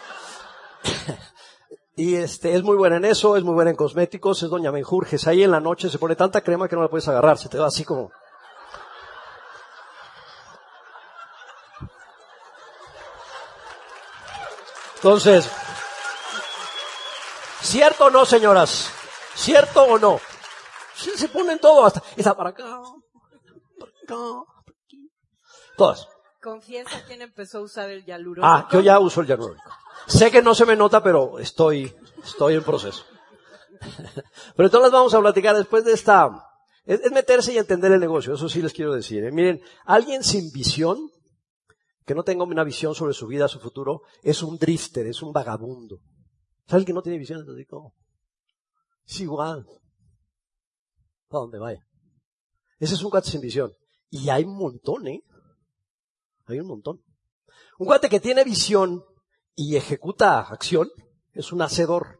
y este, es muy buena en eso, es muy buena en cosméticos, es doña Menjurjes. Ahí en la noche se pone tanta crema que no la puedes agarrar, se te va así como... Entonces, ¿cierto o no, señoras? ¿Cierto o no? Se ponen todo hasta, esa para acá, para acá, Todas.
Confiesa quién empezó a usar el hialurónico.
Ah, yo ya uso el hialurónico. Sé que no se me nota, pero estoy, estoy en proceso. Pero entonces vamos a platicar después de esta, es, meterse y entender el negocio, eso sí les quiero decir. ¿eh? Miren, alguien sin visión, que no tenga una visión sobre su vida, su futuro, es un drifter, es un vagabundo. ¿Sabes que no tiene visión? Entonces digo, es igual. ¿A dónde vaya? Ese es un cuate sin visión. Y hay un montón, ¿eh? Hay un montón. Un cuate que tiene visión y ejecuta acción es un hacedor.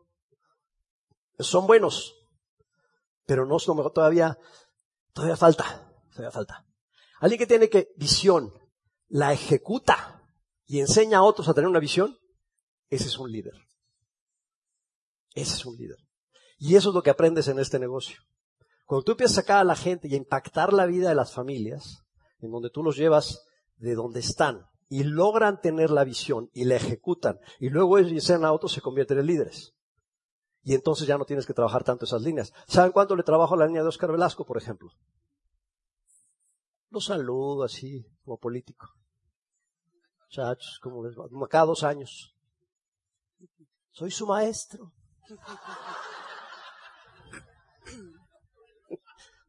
Son buenos, pero no todavía, todavía falta, todavía falta. Alguien que tiene que visión, la ejecuta y enseña a otros a tener una visión, ese es un líder. Ese es un líder. Y eso es lo que aprendes en este negocio. Cuando tú empiezas a sacar a la gente y a impactar la vida de las familias, en donde tú los llevas de donde están y logran tener la visión y la ejecutan y luego ellos sean autos se convierten en líderes. Y entonces ya no tienes que trabajar tanto esas líneas. ¿Saben cuánto le trabajo a la línea de Oscar Velasco, por ejemplo? Lo saludo así, como político. Muchachos, como les va? Cada dos años. Soy su maestro.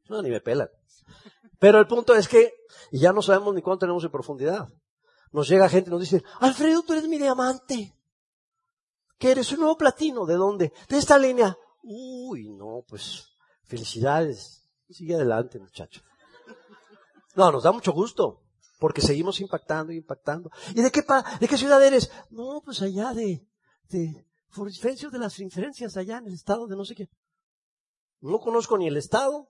No, ni me pelan. Pero el punto es que ya no sabemos ni cuánto tenemos de profundidad. Nos llega gente y nos dice, Alfredo, tú eres mi diamante. ¿Qué eres? Un nuevo platino. ¿De dónde? De esta línea. Uy, no, pues, felicidades. Sigue adelante, muchacho. No, nos da mucho gusto. Porque seguimos impactando y impactando. ¿Y de qué, pa de qué ciudad eres? No, pues allá de, de, diferencia de las inferencias allá en el estado de no sé qué. No conozco ni el estado,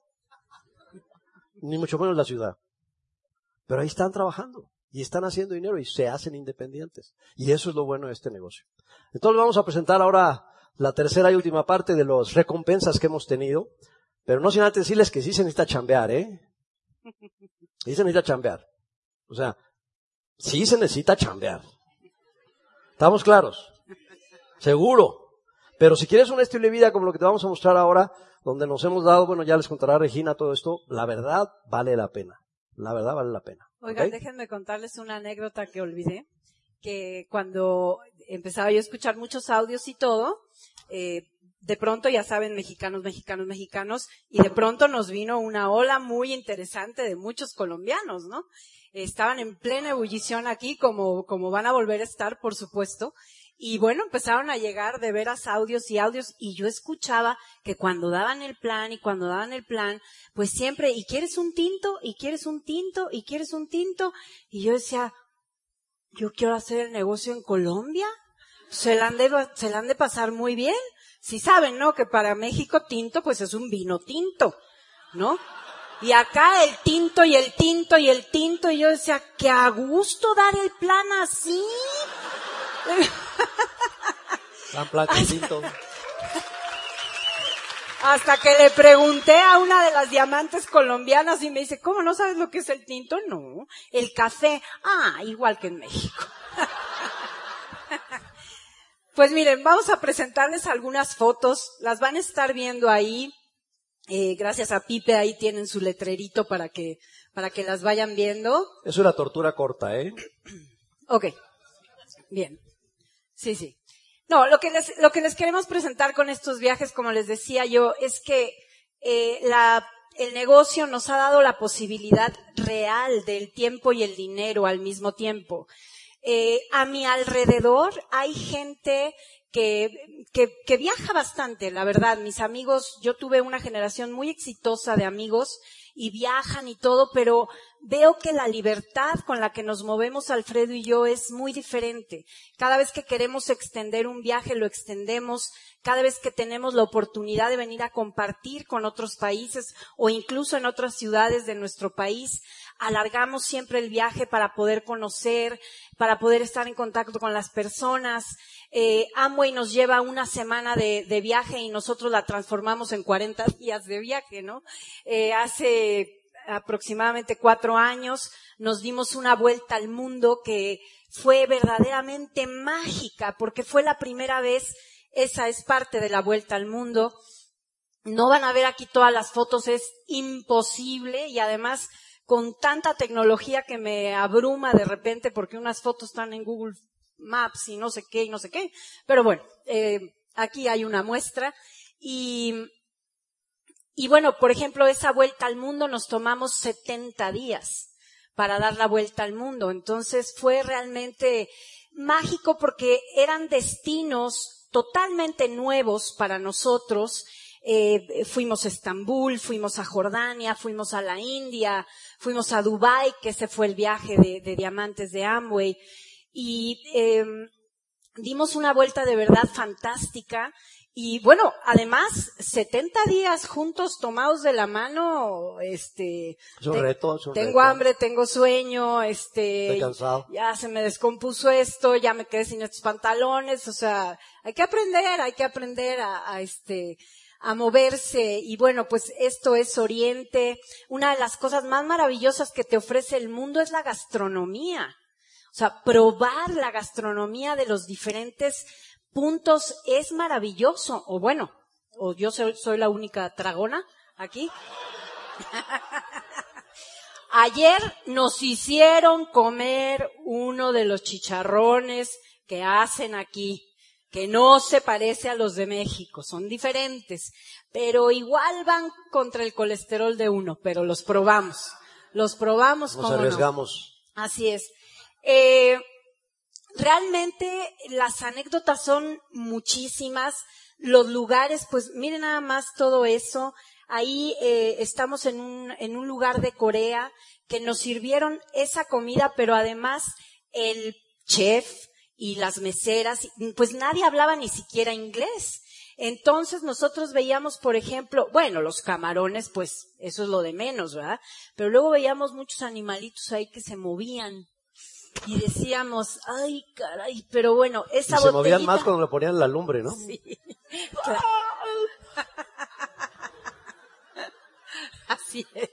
ni mucho menos la ciudad. Pero ahí están trabajando y están haciendo dinero y se hacen independientes. Y eso es lo bueno de este negocio. Entonces vamos a presentar ahora la tercera y última parte de las recompensas que hemos tenido. Pero no sin antes decirles que sí se necesita chambear, ¿eh? Sí se necesita chambear. O sea, sí se necesita chambear. ¿Estamos claros? Seguro. Pero si quieres un estilo de vida como lo que te vamos a mostrar ahora, donde nos hemos dado, bueno, ya les contará Regina todo esto, la verdad vale la pena. La verdad vale la pena.
Oigan, déjenme contarles una anécdota que olvidé, que cuando empezaba yo a escuchar muchos audios y todo, eh, de pronto, ya saben, mexicanos, mexicanos, mexicanos, y de pronto nos vino una ola muy interesante de muchos colombianos, ¿no? Estaban en plena ebullición aquí, como, como van a volver a estar, por supuesto, y bueno, empezaron a llegar de veras audios y audios y yo escuchaba que cuando daban el plan y cuando daban el plan, pues siempre, y quieres un tinto, y quieres un tinto, y quieres un tinto. Y yo decía, yo quiero hacer el negocio en Colombia. Se la han de, se han de pasar muy bien. Si saben, ¿no? Que para México tinto, pues es un vino tinto, ¿no? Y acá el tinto y el tinto y el tinto. Y yo decía, que a gusto dar el plan así. Hasta que le pregunté a una de las diamantes colombianas y me dice, ¿cómo no sabes lo que es el tinto? No, el café. Ah, igual que en México. pues miren, vamos a presentarles algunas fotos. Las van a estar viendo ahí. Eh, gracias a Pipe ahí tienen su letrerito para que, para que las vayan viendo.
Es una tortura corta, ¿eh?
ok. Bien. Sí, sí. No, lo que les, lo que les queremos presentar con estos viajes, como les decía yo, es que eh, el negocio nos ha dado la posibilidad real del tiempo y el dinero al mismo tiempo. Eh, a mi alrededor hay gente que, que, que, viaja bastante, la verdad. Mis amigos, yo tuve una generación muy exitosa de amigos y viajan y todo, pero veo que la libertad con la que nos movemos Alfredo y yo es muy diferente. Cada vez que queremos extender un viaje, lo extendemos. Cada vez que tenemos la oportunidad de venir a compartir con otros países o incluso en otras ciudades de nuestro país, alargamos siempre el viaje para poder conocer, para poder estar en contacto con las personas. Eh, Amway nos lleva una semana de, viaje y nosotros la transformamos en 40 días de viaje, ¿no? Eh, hace aproximadamente cuatro años, nos dimos una vuelta al mundo que fue verdaderamente mágica, porque fue la primera vez, esa es parte de la vuelta al mundo. No van a ver aquí todas las fotos, es imposible y además con tanta tecnología que me abruma de repente porque unas fotos están en Google Maps y no sé qué y no sé qué. Pero bueno, eh, aquí hay una muestra y y bueno, por ejemplo, esa vuelta al mundo nos tomamos 70 días para dar la vuelta al mundo. Entonces fue realmente mágico porque eran destinos totalmente nuevos para nosotros. Eh, fuimos a Estambul, fuimos a Jordania, fuimos a la India, fuimos a Dubai, que ese fue el viaje de, diamantes de Amway. Y eh, dimos una vuelta de verdad fantástica y bueno, además, 70 días juntos tomados de la mano, este, tengo hambre, tengo sueño, este, ya se me descompuso esto, ya me quedé sin estos pantalones, o sea, hay que aprender, hay que aprender a, a este, a moverse y bueno, pues esto es Oriente. Una de las cosas más maravillosas que te ofrece el mundo es la gastronomía. O sea, probar la gastronomía de los diferentes puntos es maravilloso. O bueno, o yo soy, la única tragona aquí. Ayer nos hicieron comer uno de los chicharrones que hacen aquí, que no se parece a los de México, son diferentes, pero igual van contra el colesterol de uno, pero los probamos, los probamos.
Nos arriesgamos.
Así es. Eh, realmente las anécdotas son muchísimas. Los lugares, pues miren nada más todo eso. Ahí eh, estamos en un, en un lugar de Corea que nos sirvieron esa comida, pero además el chef y las meseras, pues nadie hablaba ni siquiera inglés. Entonces nosotros veíamos, por ejemplo, bueno, los camarones, pues eso es lo de menos, ¿verdad? Pero luego veíamos muchos animalitos ahí que se movían y decíamos, ay, caray, pero bueno, esa
y se movían más cuando le ponían la lumbre, ¿no? Sí.
Así es.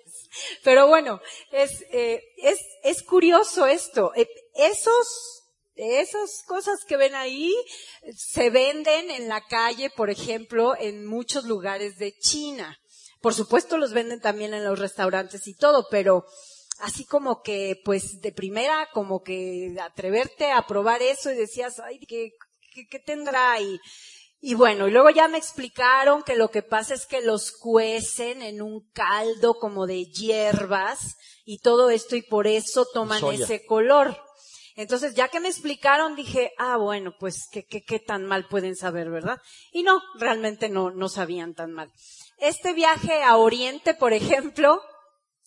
Pero bueno, es, eh, es, es curioso esto. Eh, esos, esas cosas que ven ahí se venden en la calle, por ejemplo, en muchos lugares de China. Por supuesto los venden también en los restaurantes y todo, pero así como que, pues, de primera, como que atreverte a probar eso y decías, ay, ¿qué, qué, tendrá? Y, y bueno, y luego ya me explicaron que lo que pasa es que los cuecen en un caldo como de hierbas y todo esto y por eso toman ese color. Entonces, ya que me explicaron, dije, ah, bueno, pues, ¿qué, qué, qué tan mal pueden saber, verdad? Y no, realmente no, no sabían tan mal. Este viaje a Oriente, por ejemplo,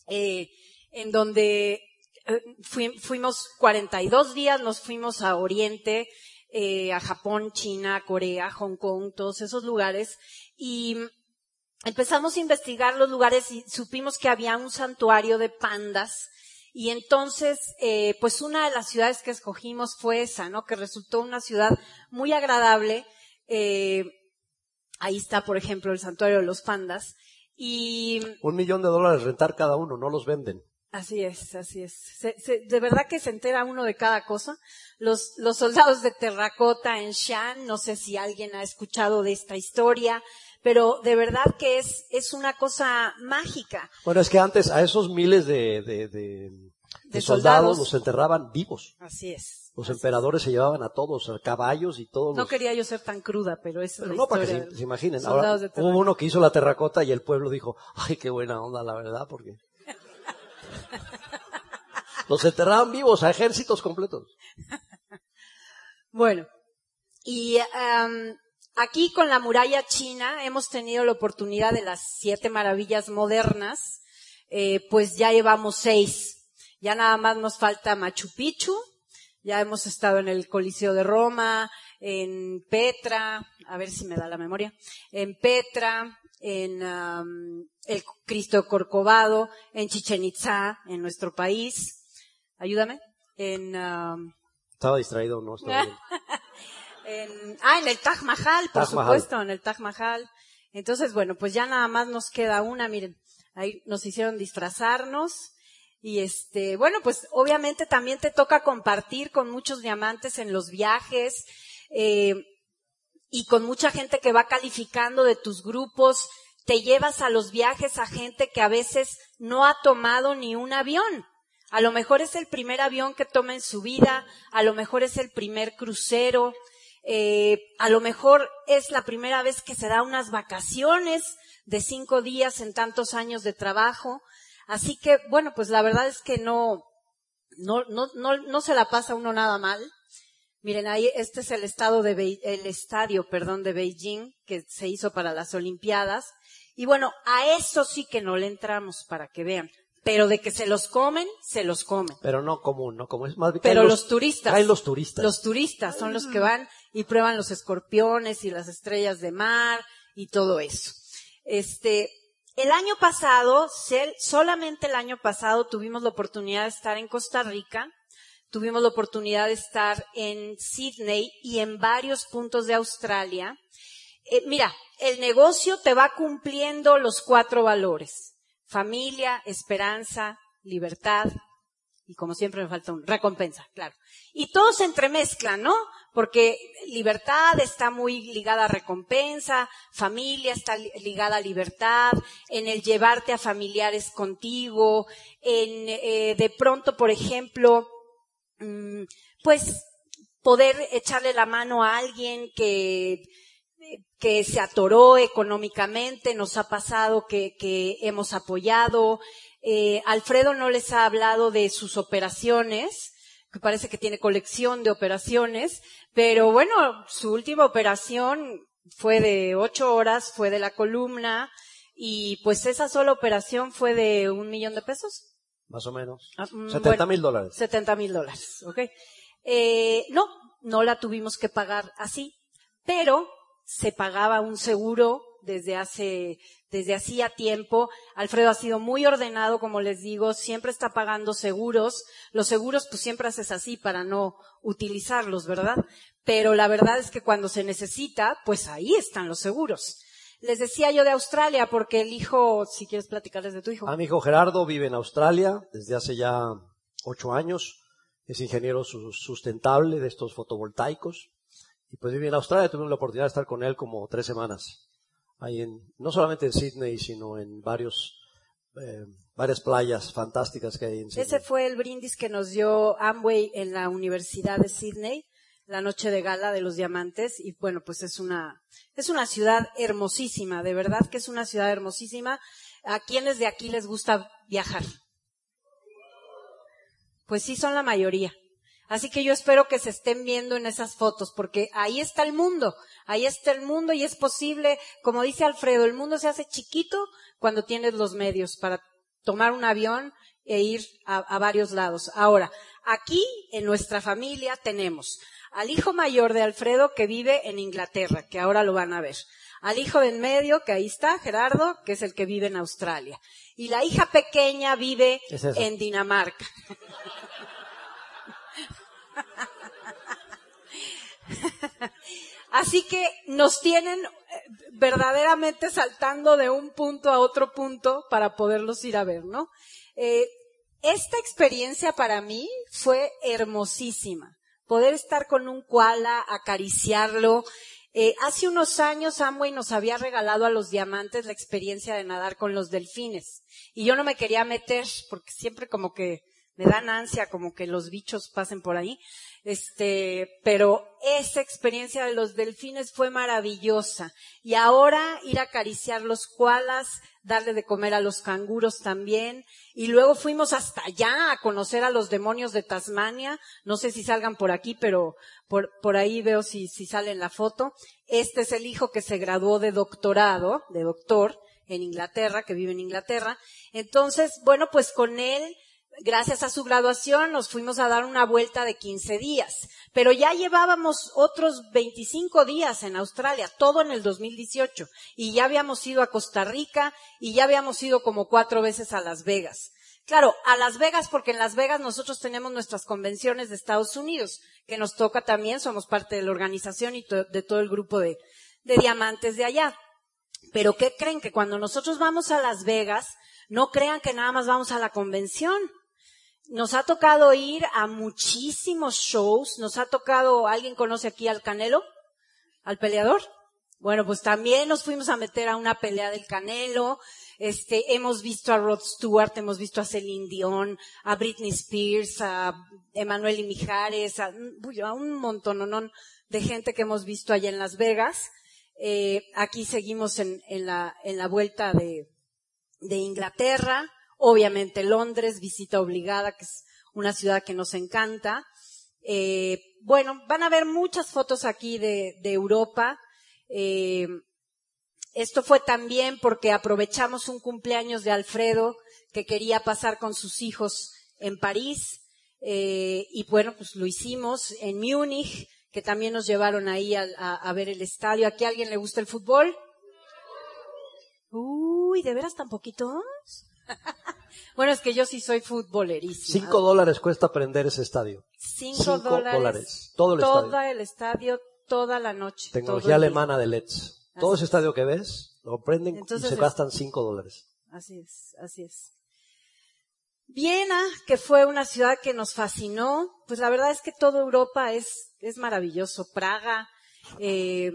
eh, en donde eh, fuimos 42 días, nos fuimos a Oriente, eh, a Japón, China, Corea, Hong Kong, todos esos lugares, y empezamos a investigar los lugares y supimos que había un santuario de pandas, y entonces, eh, pues una de las ciudades que escogimos fue esa, ¿no? Que resultó una ciudad muy agradable. ahí está, por ejemplo, el santuario de los pandas. Y
un millón de dólares rentar cada uno, no los venden.
Así es, así es. de verdad que se entera uno de cada cosa. Los, los soldados de terracota en Shan, no sé si alguien ha escuchado de esta historia, pero de verdad que es, es una cosa mágica.
Bueno, es que antes a esos miles de, de, de, soldados, los enterraban vivos.
Así es.
Los emperadores se llevaban a todos, a caballos y todos.
No quería yo ser tan cruda, pero es
pero no, para que se, imaginen. Ahora, hubo uno que hizo la terracota y el pueblo dijo, ay, qué buena onda, la verdad, porque los enterraban vivos a ejércitos completos.
Bueno, y aquí con la muralla china hemos tenido la oportunidad de las siete maravillas modernas, eh, pues ya llevamos seis. Ya nada más nos falta Machu Picchu. Ya hemos estado en el Coliseo de Roma, en Petra, a ver si me da la memoria, en Petra, en el Cristo Corcovado, en Chichen Itza, en nuestro país. Ayúdame. En,
Estaba distraído, no
en, ah, en el Taj Mahal, por supuesto, en el Taj Mahal. Entonces, bueno, pues ya nada más nos queda una, miren, ahí nos hicieron disfrazarnos. Y este, bueno, pues obviamente también te toca compartir con muchos diamantes en los viajes, eh, y con mucha gente que va calificando de tus grupos, te llevas a los viajes a gente que a veces no ha tomado ni un avión. A lo mejor es el primer avión que toma en su vida, a lo mejor es el primer crucero, eh, a lo mejor es la primera vez que se da unas vacaciones de cinco días en tantos años de trabajo. Así que, bueno, pues la verdad es que no, no, no, no, no se la pasa uno nada mal. Miren, ahí este es el estado de el estadio, perdón, de Beijing que se hizo para las Olimpiadas. Y bueno, a eso sí que no le entramos para que vean. Pero de que se los comen, se los comen.
Pero no común, no como es más
Pero los, turistas.
Hay los turistas.
Los turistas son los que van y prueban los escorpiones y las estrellas de mar y todo eso. Este, el año pasado, solamente el año pasado tuvimos la oportunidad de estar en Costa Rica Tuvimos la oportunidad de estar en Sydney y en varios puntos de Australia. Eh, mira, el negocio te va cumpliendo los cuatro valores. Familia, esperanza, libertad y como siempre me falta un recompensa, claro. Y todo se entremezcla, ¿no? Porque libertad está muy ligada a recompensa, familia está ligada a libertad, en el llevarte a familiares contigo, en eh, de pronto, por ejemplo, pues poder echarle la mano a alguien que, que se atoró económicamente, nos ha pasado que, que hemos apoyado. Eh, Alfredo no les ha hablado de sus operaciones, que parece que tiene colección de operaciones, pero bueno, su última operación fue de ocho horas, fue de la columna, y pues esa sola operación fue de un millón de pesos.
Más o menos. 70 ah, mm, mil dólares.
70 mil dólares, ok. Eh, no, no la tuvimos que pagar así, pero se pagaba un seguro desde hace, desde hacía tiempo. Alfredo ha sido muy ordenado, como les digo, siempre está pagando seguros. Los seguros, pues siempre haces así para no utilizarlos, ¿verdad? Pero la verdad es que cuando se necesita, pues ahí están los seguros. Les decía yo de Australia porque el hijo, si quieres platicarles de tu hijo.
A mi hijo Gerardo vive en Australia desde hace ya ocho años. Es ingeniero sustentable de estos fotovoltaicos. Y pues vive en Australia. Tuve la oportunidad de estar con él como tres semanas. Ahí en, no solamente en Sydney, sino en varios, eh, varias playas fantásticas que hay en Sydney.
Ese fue el brindis que nos dio Amway en la Universidad de Sydney la noche de gala de los diamantes y bueno, pues es una, es una ciudad hermosísima, de verdad que es una ciudad hermosísima. ¿A quienes de aquí les gusta viajar? Pues sí, son la mayoría. Así que yo espero que se estén viendo en esas fotos, porque ahí está el mundo, ahí está el mundo y es posible, como dice Alfredo, el mundo se hace chiquito cuando tienes los medios para tomar un avión e ir a, a varios lados. Ahora, aquí en nuestra familia tenemos al hijo mayor de Alfredo que vive en Inglaterra, que ahora lo van a ver. Al hijo de en medio, que ahí está, Gerardo, que es el que vive en Australia. Y la hija pequeña vive en Dinamarca. Así que nos tienen eh, verdaderamente saltando de un punto a otro punto para poderlos ir a ver, ¿no? Eh, esta experiencia para mí fue hermosísima poder estar con un koala, acariciarlo. Eh, hace unos años Amway nos había regalado a los diamantes la experiencia de nadar con los delfines. Y yo no me quería meter porque siempre como que me dan ansia como que los bichos pasen por ahí. Este, pero esa experiencia de los delfines fue maravillosa. Y ahora ir a acariciar los koalas, darle de comer a los canguros también. Y luego fuimos hasta allá a conocer a los demonios de Tasmania. No sé si salgan por aquí, pero por, por ahí veo si, si sale en la foto. Este es el hijo que se graduó de doctorado, de doctor, en Inglaterra, que vive en Inglaterra. Entonces, bueno, pues con él gracias a su graduación nos fuimos a dar una vuelta de 15 días, pero ya llevábamos otros 25 días en Australia, todo en el 2018, y ya habíamos ido a Costa Rica y ya habíamos ido como cuatro veces a Las Vegas. Claro, a Las Vegas porque en Las Vegas nosotros tenemos nuestras convenciones de Estados Unidos, que nos toca también, somos parte de la organización y de todo el grupo de, de diamantes de allá. Pero ¿qué creen? Que cuando nosotros vamos a Las Vegas, no crean que nada más vamos a la convención. Nos ha tocado ir a muchísimos shows, nos ha tocado, ¿alguien conoce aquí al Canelo? ¿Al peleador? Bueno, pues también nos fuimos a meter a una pelea del Canelo, este, hemos visto a Rod Stewart, hemos visto a Celine Dion, a Britney Spears, a Emanuel y Mijares, a, a un montón de gente que hemos visto allá en Las Vegas. Eh, aquí seguimos en, la, vuelta de Inglaterra, obviamente Londres, visita obligada, que es una ciudad que nos encanta. Eh, bueno, van a ver muchas fotos aquí de, Europa. Eh, esto fue también porque aprovechamos un cumpleaños de Alfredo que quería pasar con sus hijos en París. Eh, y bueno, pues lo hicimos en Múnich, que también nos llevaron ahí a, a, ver el estadio. ¿Aquí a alguien le gusta el fútbol? Uy, ¿de veras tan poquitos? bueno, es que yo sí soy futbolerísima.
Cinco dólares cuesta prender ese estadio.
Cinco, dólares,
Todo el estadio.
el estadio, toda la noche.
Tecnología alemana de LEDs. Todo ese estadio que ves, lo prenden
Entonces
y se gastan cinco dólares.
Así es, así es. Viena, que fue una ciudad que nos fascinó, pues la verdad es que toda Europa es, es maravilloso. Praga, eh,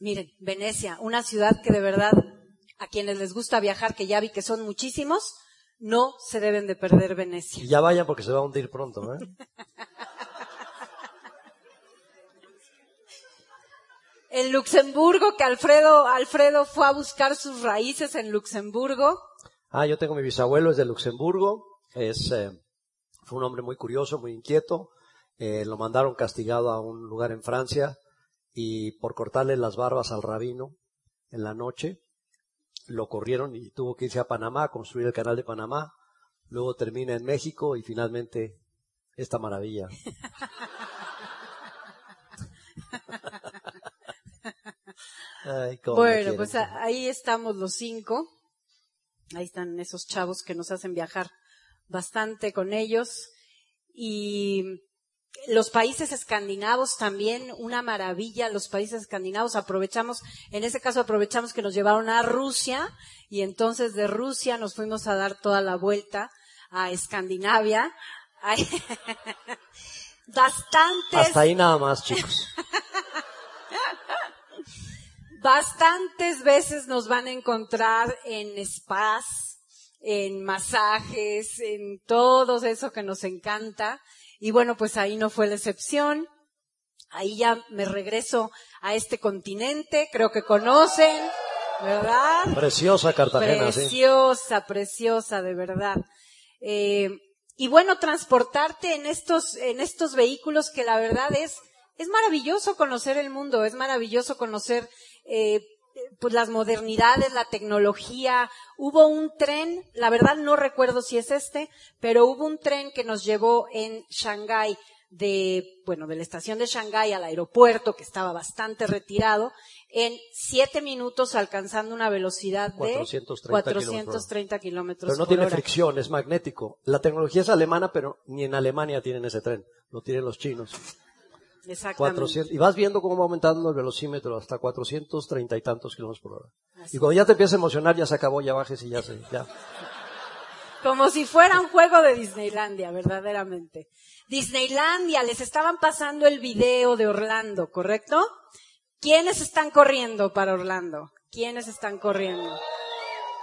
miren, Venecia, una ciudad que de verdad, a quienes les gusta viajar, que ya vi que son muchísimos, no se deben de perder Venecia.
Y ya vayan porque se va a hundir pronto, ¿eh?
En Luxemburgo, que Alfredo, Alfredo fue a buscar sus raíces en Luxemburgo.
Ah, yo tengo mi bisabuelo, es de Luxemburgo. Es, eh, fue un hombre muy curioso, muy inquieto. Eh, lo mandaron castigado a un lugar en Francia y por cortarle las barbas al rabino en la noche, lo corrieron y tuvo que irse a Panamá a construir el canal de Panamá. Luego termina en México y finalmente esta maravilla. Ay,
Bueno, pues ahí estamos los cinco. Ahí están esos chavos que nos hacen viajar bastante con ellos. Y los países escandinavos también, una maravilla, los países escandinavos aprovechamos, en ese caso aprovechamos que nos llevaron a Rusia y entonces de Rusia nos fuimos a dar toda la vuelta a Escandinavia. Bastantes
Hasta ahí nada más, chicos.
Bastantes veces nos van a encontrar en spas, en masajes, en todo eso que nos encanta. Y bueno, pues ahí no fue la excepción. Ahí ya me regreso a este continente, creo que conocen, ¿verdad?
Preciosa Cartagena, sí.
Preciosa, preciosa, de verdad. Eh, y bueno, transportarte en estos, en estos vehículos que la verdad es, es maravilloso conocer el mundo, es maravilloso conocer, eh, pues las modernidades, la tecnología. Hubo un tren, la verdad no recuerdo si es este, pero hubo un tren que nos llevó en Shanghái de, bueno, de la estación de Shanghái al aeropuerto, que estaba bastante retirado, en siete minutos alcanzando una velocidad de
430
430 kilómetros
Pero no
por
tiene
hora.
fricción, es magnético. La tecnología es alemana, pero ni en Alemania tienen ese tren. Lo tienen los chinos.
Exactamente.
400, y vas viendo cómo va aumentando el velocímetro hasta 430 y tantos kilómetros por hora.
Así
Y cuando ya te empieza a emocionar, ya se acabó, ya bajes y ya se, ya.
Como si fuera un juego de Disneylandia, verdaderamente. Disneylandia, les estaban pasando el video de Orlando, ¿correcto? ¿Quiénes están corriendo para Orlando? ¿Quiénes están corriendo?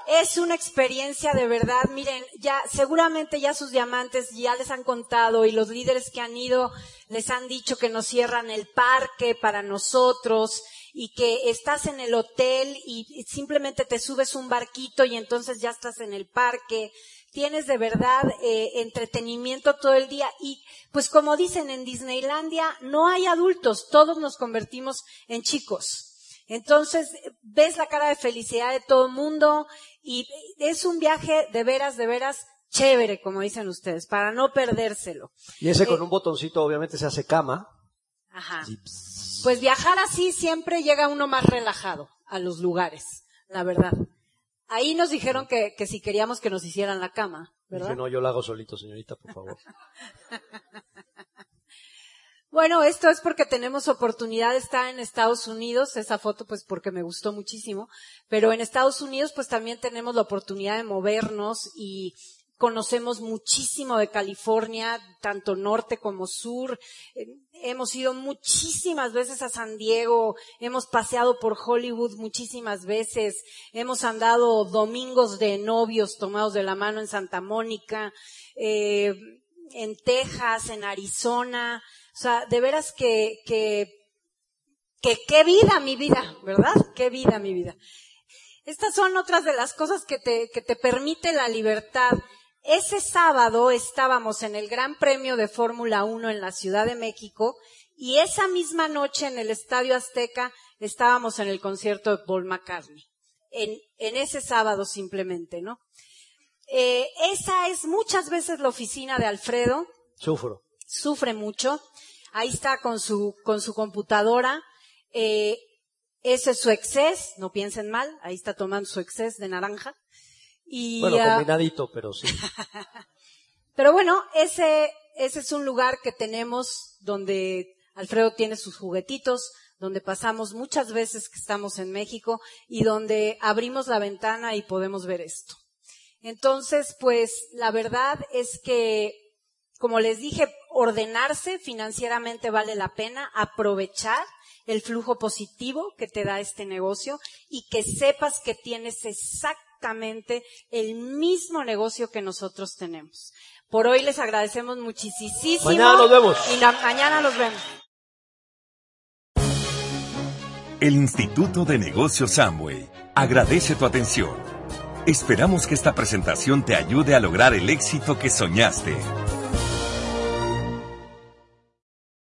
Es una experiencia de verdad. Miren, ya, seguramente ya sus diamantes ya les han contado y los líderes que han ido les han dicho que nos cierran el parque para nosotros y que estás en el hotel y simplemente te subes un barquito y entonces ya estás en el parque. Tienes de verdad eh, entretenimiento todo el día y pues como dicen en Disneylandia no hay adultos, todos nos convertimos en chicos. Entonces, ves la cara de felicidad de todo el mundo y es un viaje de veras, de veras chévere, como dicen ustedes, para no perdérselo.
Y ese con
Eh,
un botoncito obviamente se hace cama.
Ajá. Pues viajar así siempre llega uno más relajado a los lugares, la verdad. Ahí nos dijeron que, que si queríamos que nos hicieran la cama, ¿verdad?
Dije, no, yo lo hago solito, señorita, por favor.
Bueno, esto es porque tenemos oportunidad de estar en Estados Unidos, esa foto pues porque me gustó muchísimo, pero en Estados Unidos pues también tenemos la oportunidad de movernos y conocemos muchísimo de California, tanto norte como sur. Eh, Hemos ido muchísimas veces a San Diego, hemos paseado por Hollywood muchísimas veces, hemos andado domingos de novios tomados de la mano en Santa Mónica, eh, en Texas, en Arizona. O sea, de veras que, que, que qué vida mi vida, ¿verdad? Qué vida mi vida. Estas son otras de las cosas que te, que te permite la libertad. Ese sábado estábamos en el Gran Premio de Fórmula 1 en la Ciudad de México y esa misma noche en el Estadio Azteca estábamos en el concierto de Paul McCartney. En, en ese sábado simplemente, ¿no? Eh, esa es muchas veces la oficina de Alfredo
Sufro.
sufre mucho. Ahí está con su, con su computadora. Eh, ese es su exces, no piensen mal. Ahí está tomando su exces de naranja. Y,
Bueno,
ah,
combinadito, pero sí.
pero bueno, ese, ese es un lugar que tenemos donde Alfredo tiene sus juguetitos, donde pasamos muchas veces que estamos en México y donde abrimos la ventana y podemos ver esto. Entonces, pues la verdad es que, como les dije, ordenarse financieramente vale la pena, aprovechar el flujo positivo que te da este negocio y que sepas que tienes exactamente el mismo negocio que nosotros tenemos. Por hoy les agradecemos muchísimo.
Mañana nos vemos.
Y la- mañana nos vemos.
El Instituto de Negocios Samway agradece tu atención. Esperamos que esta presentación te ayude a lograr el éxito que soñaste.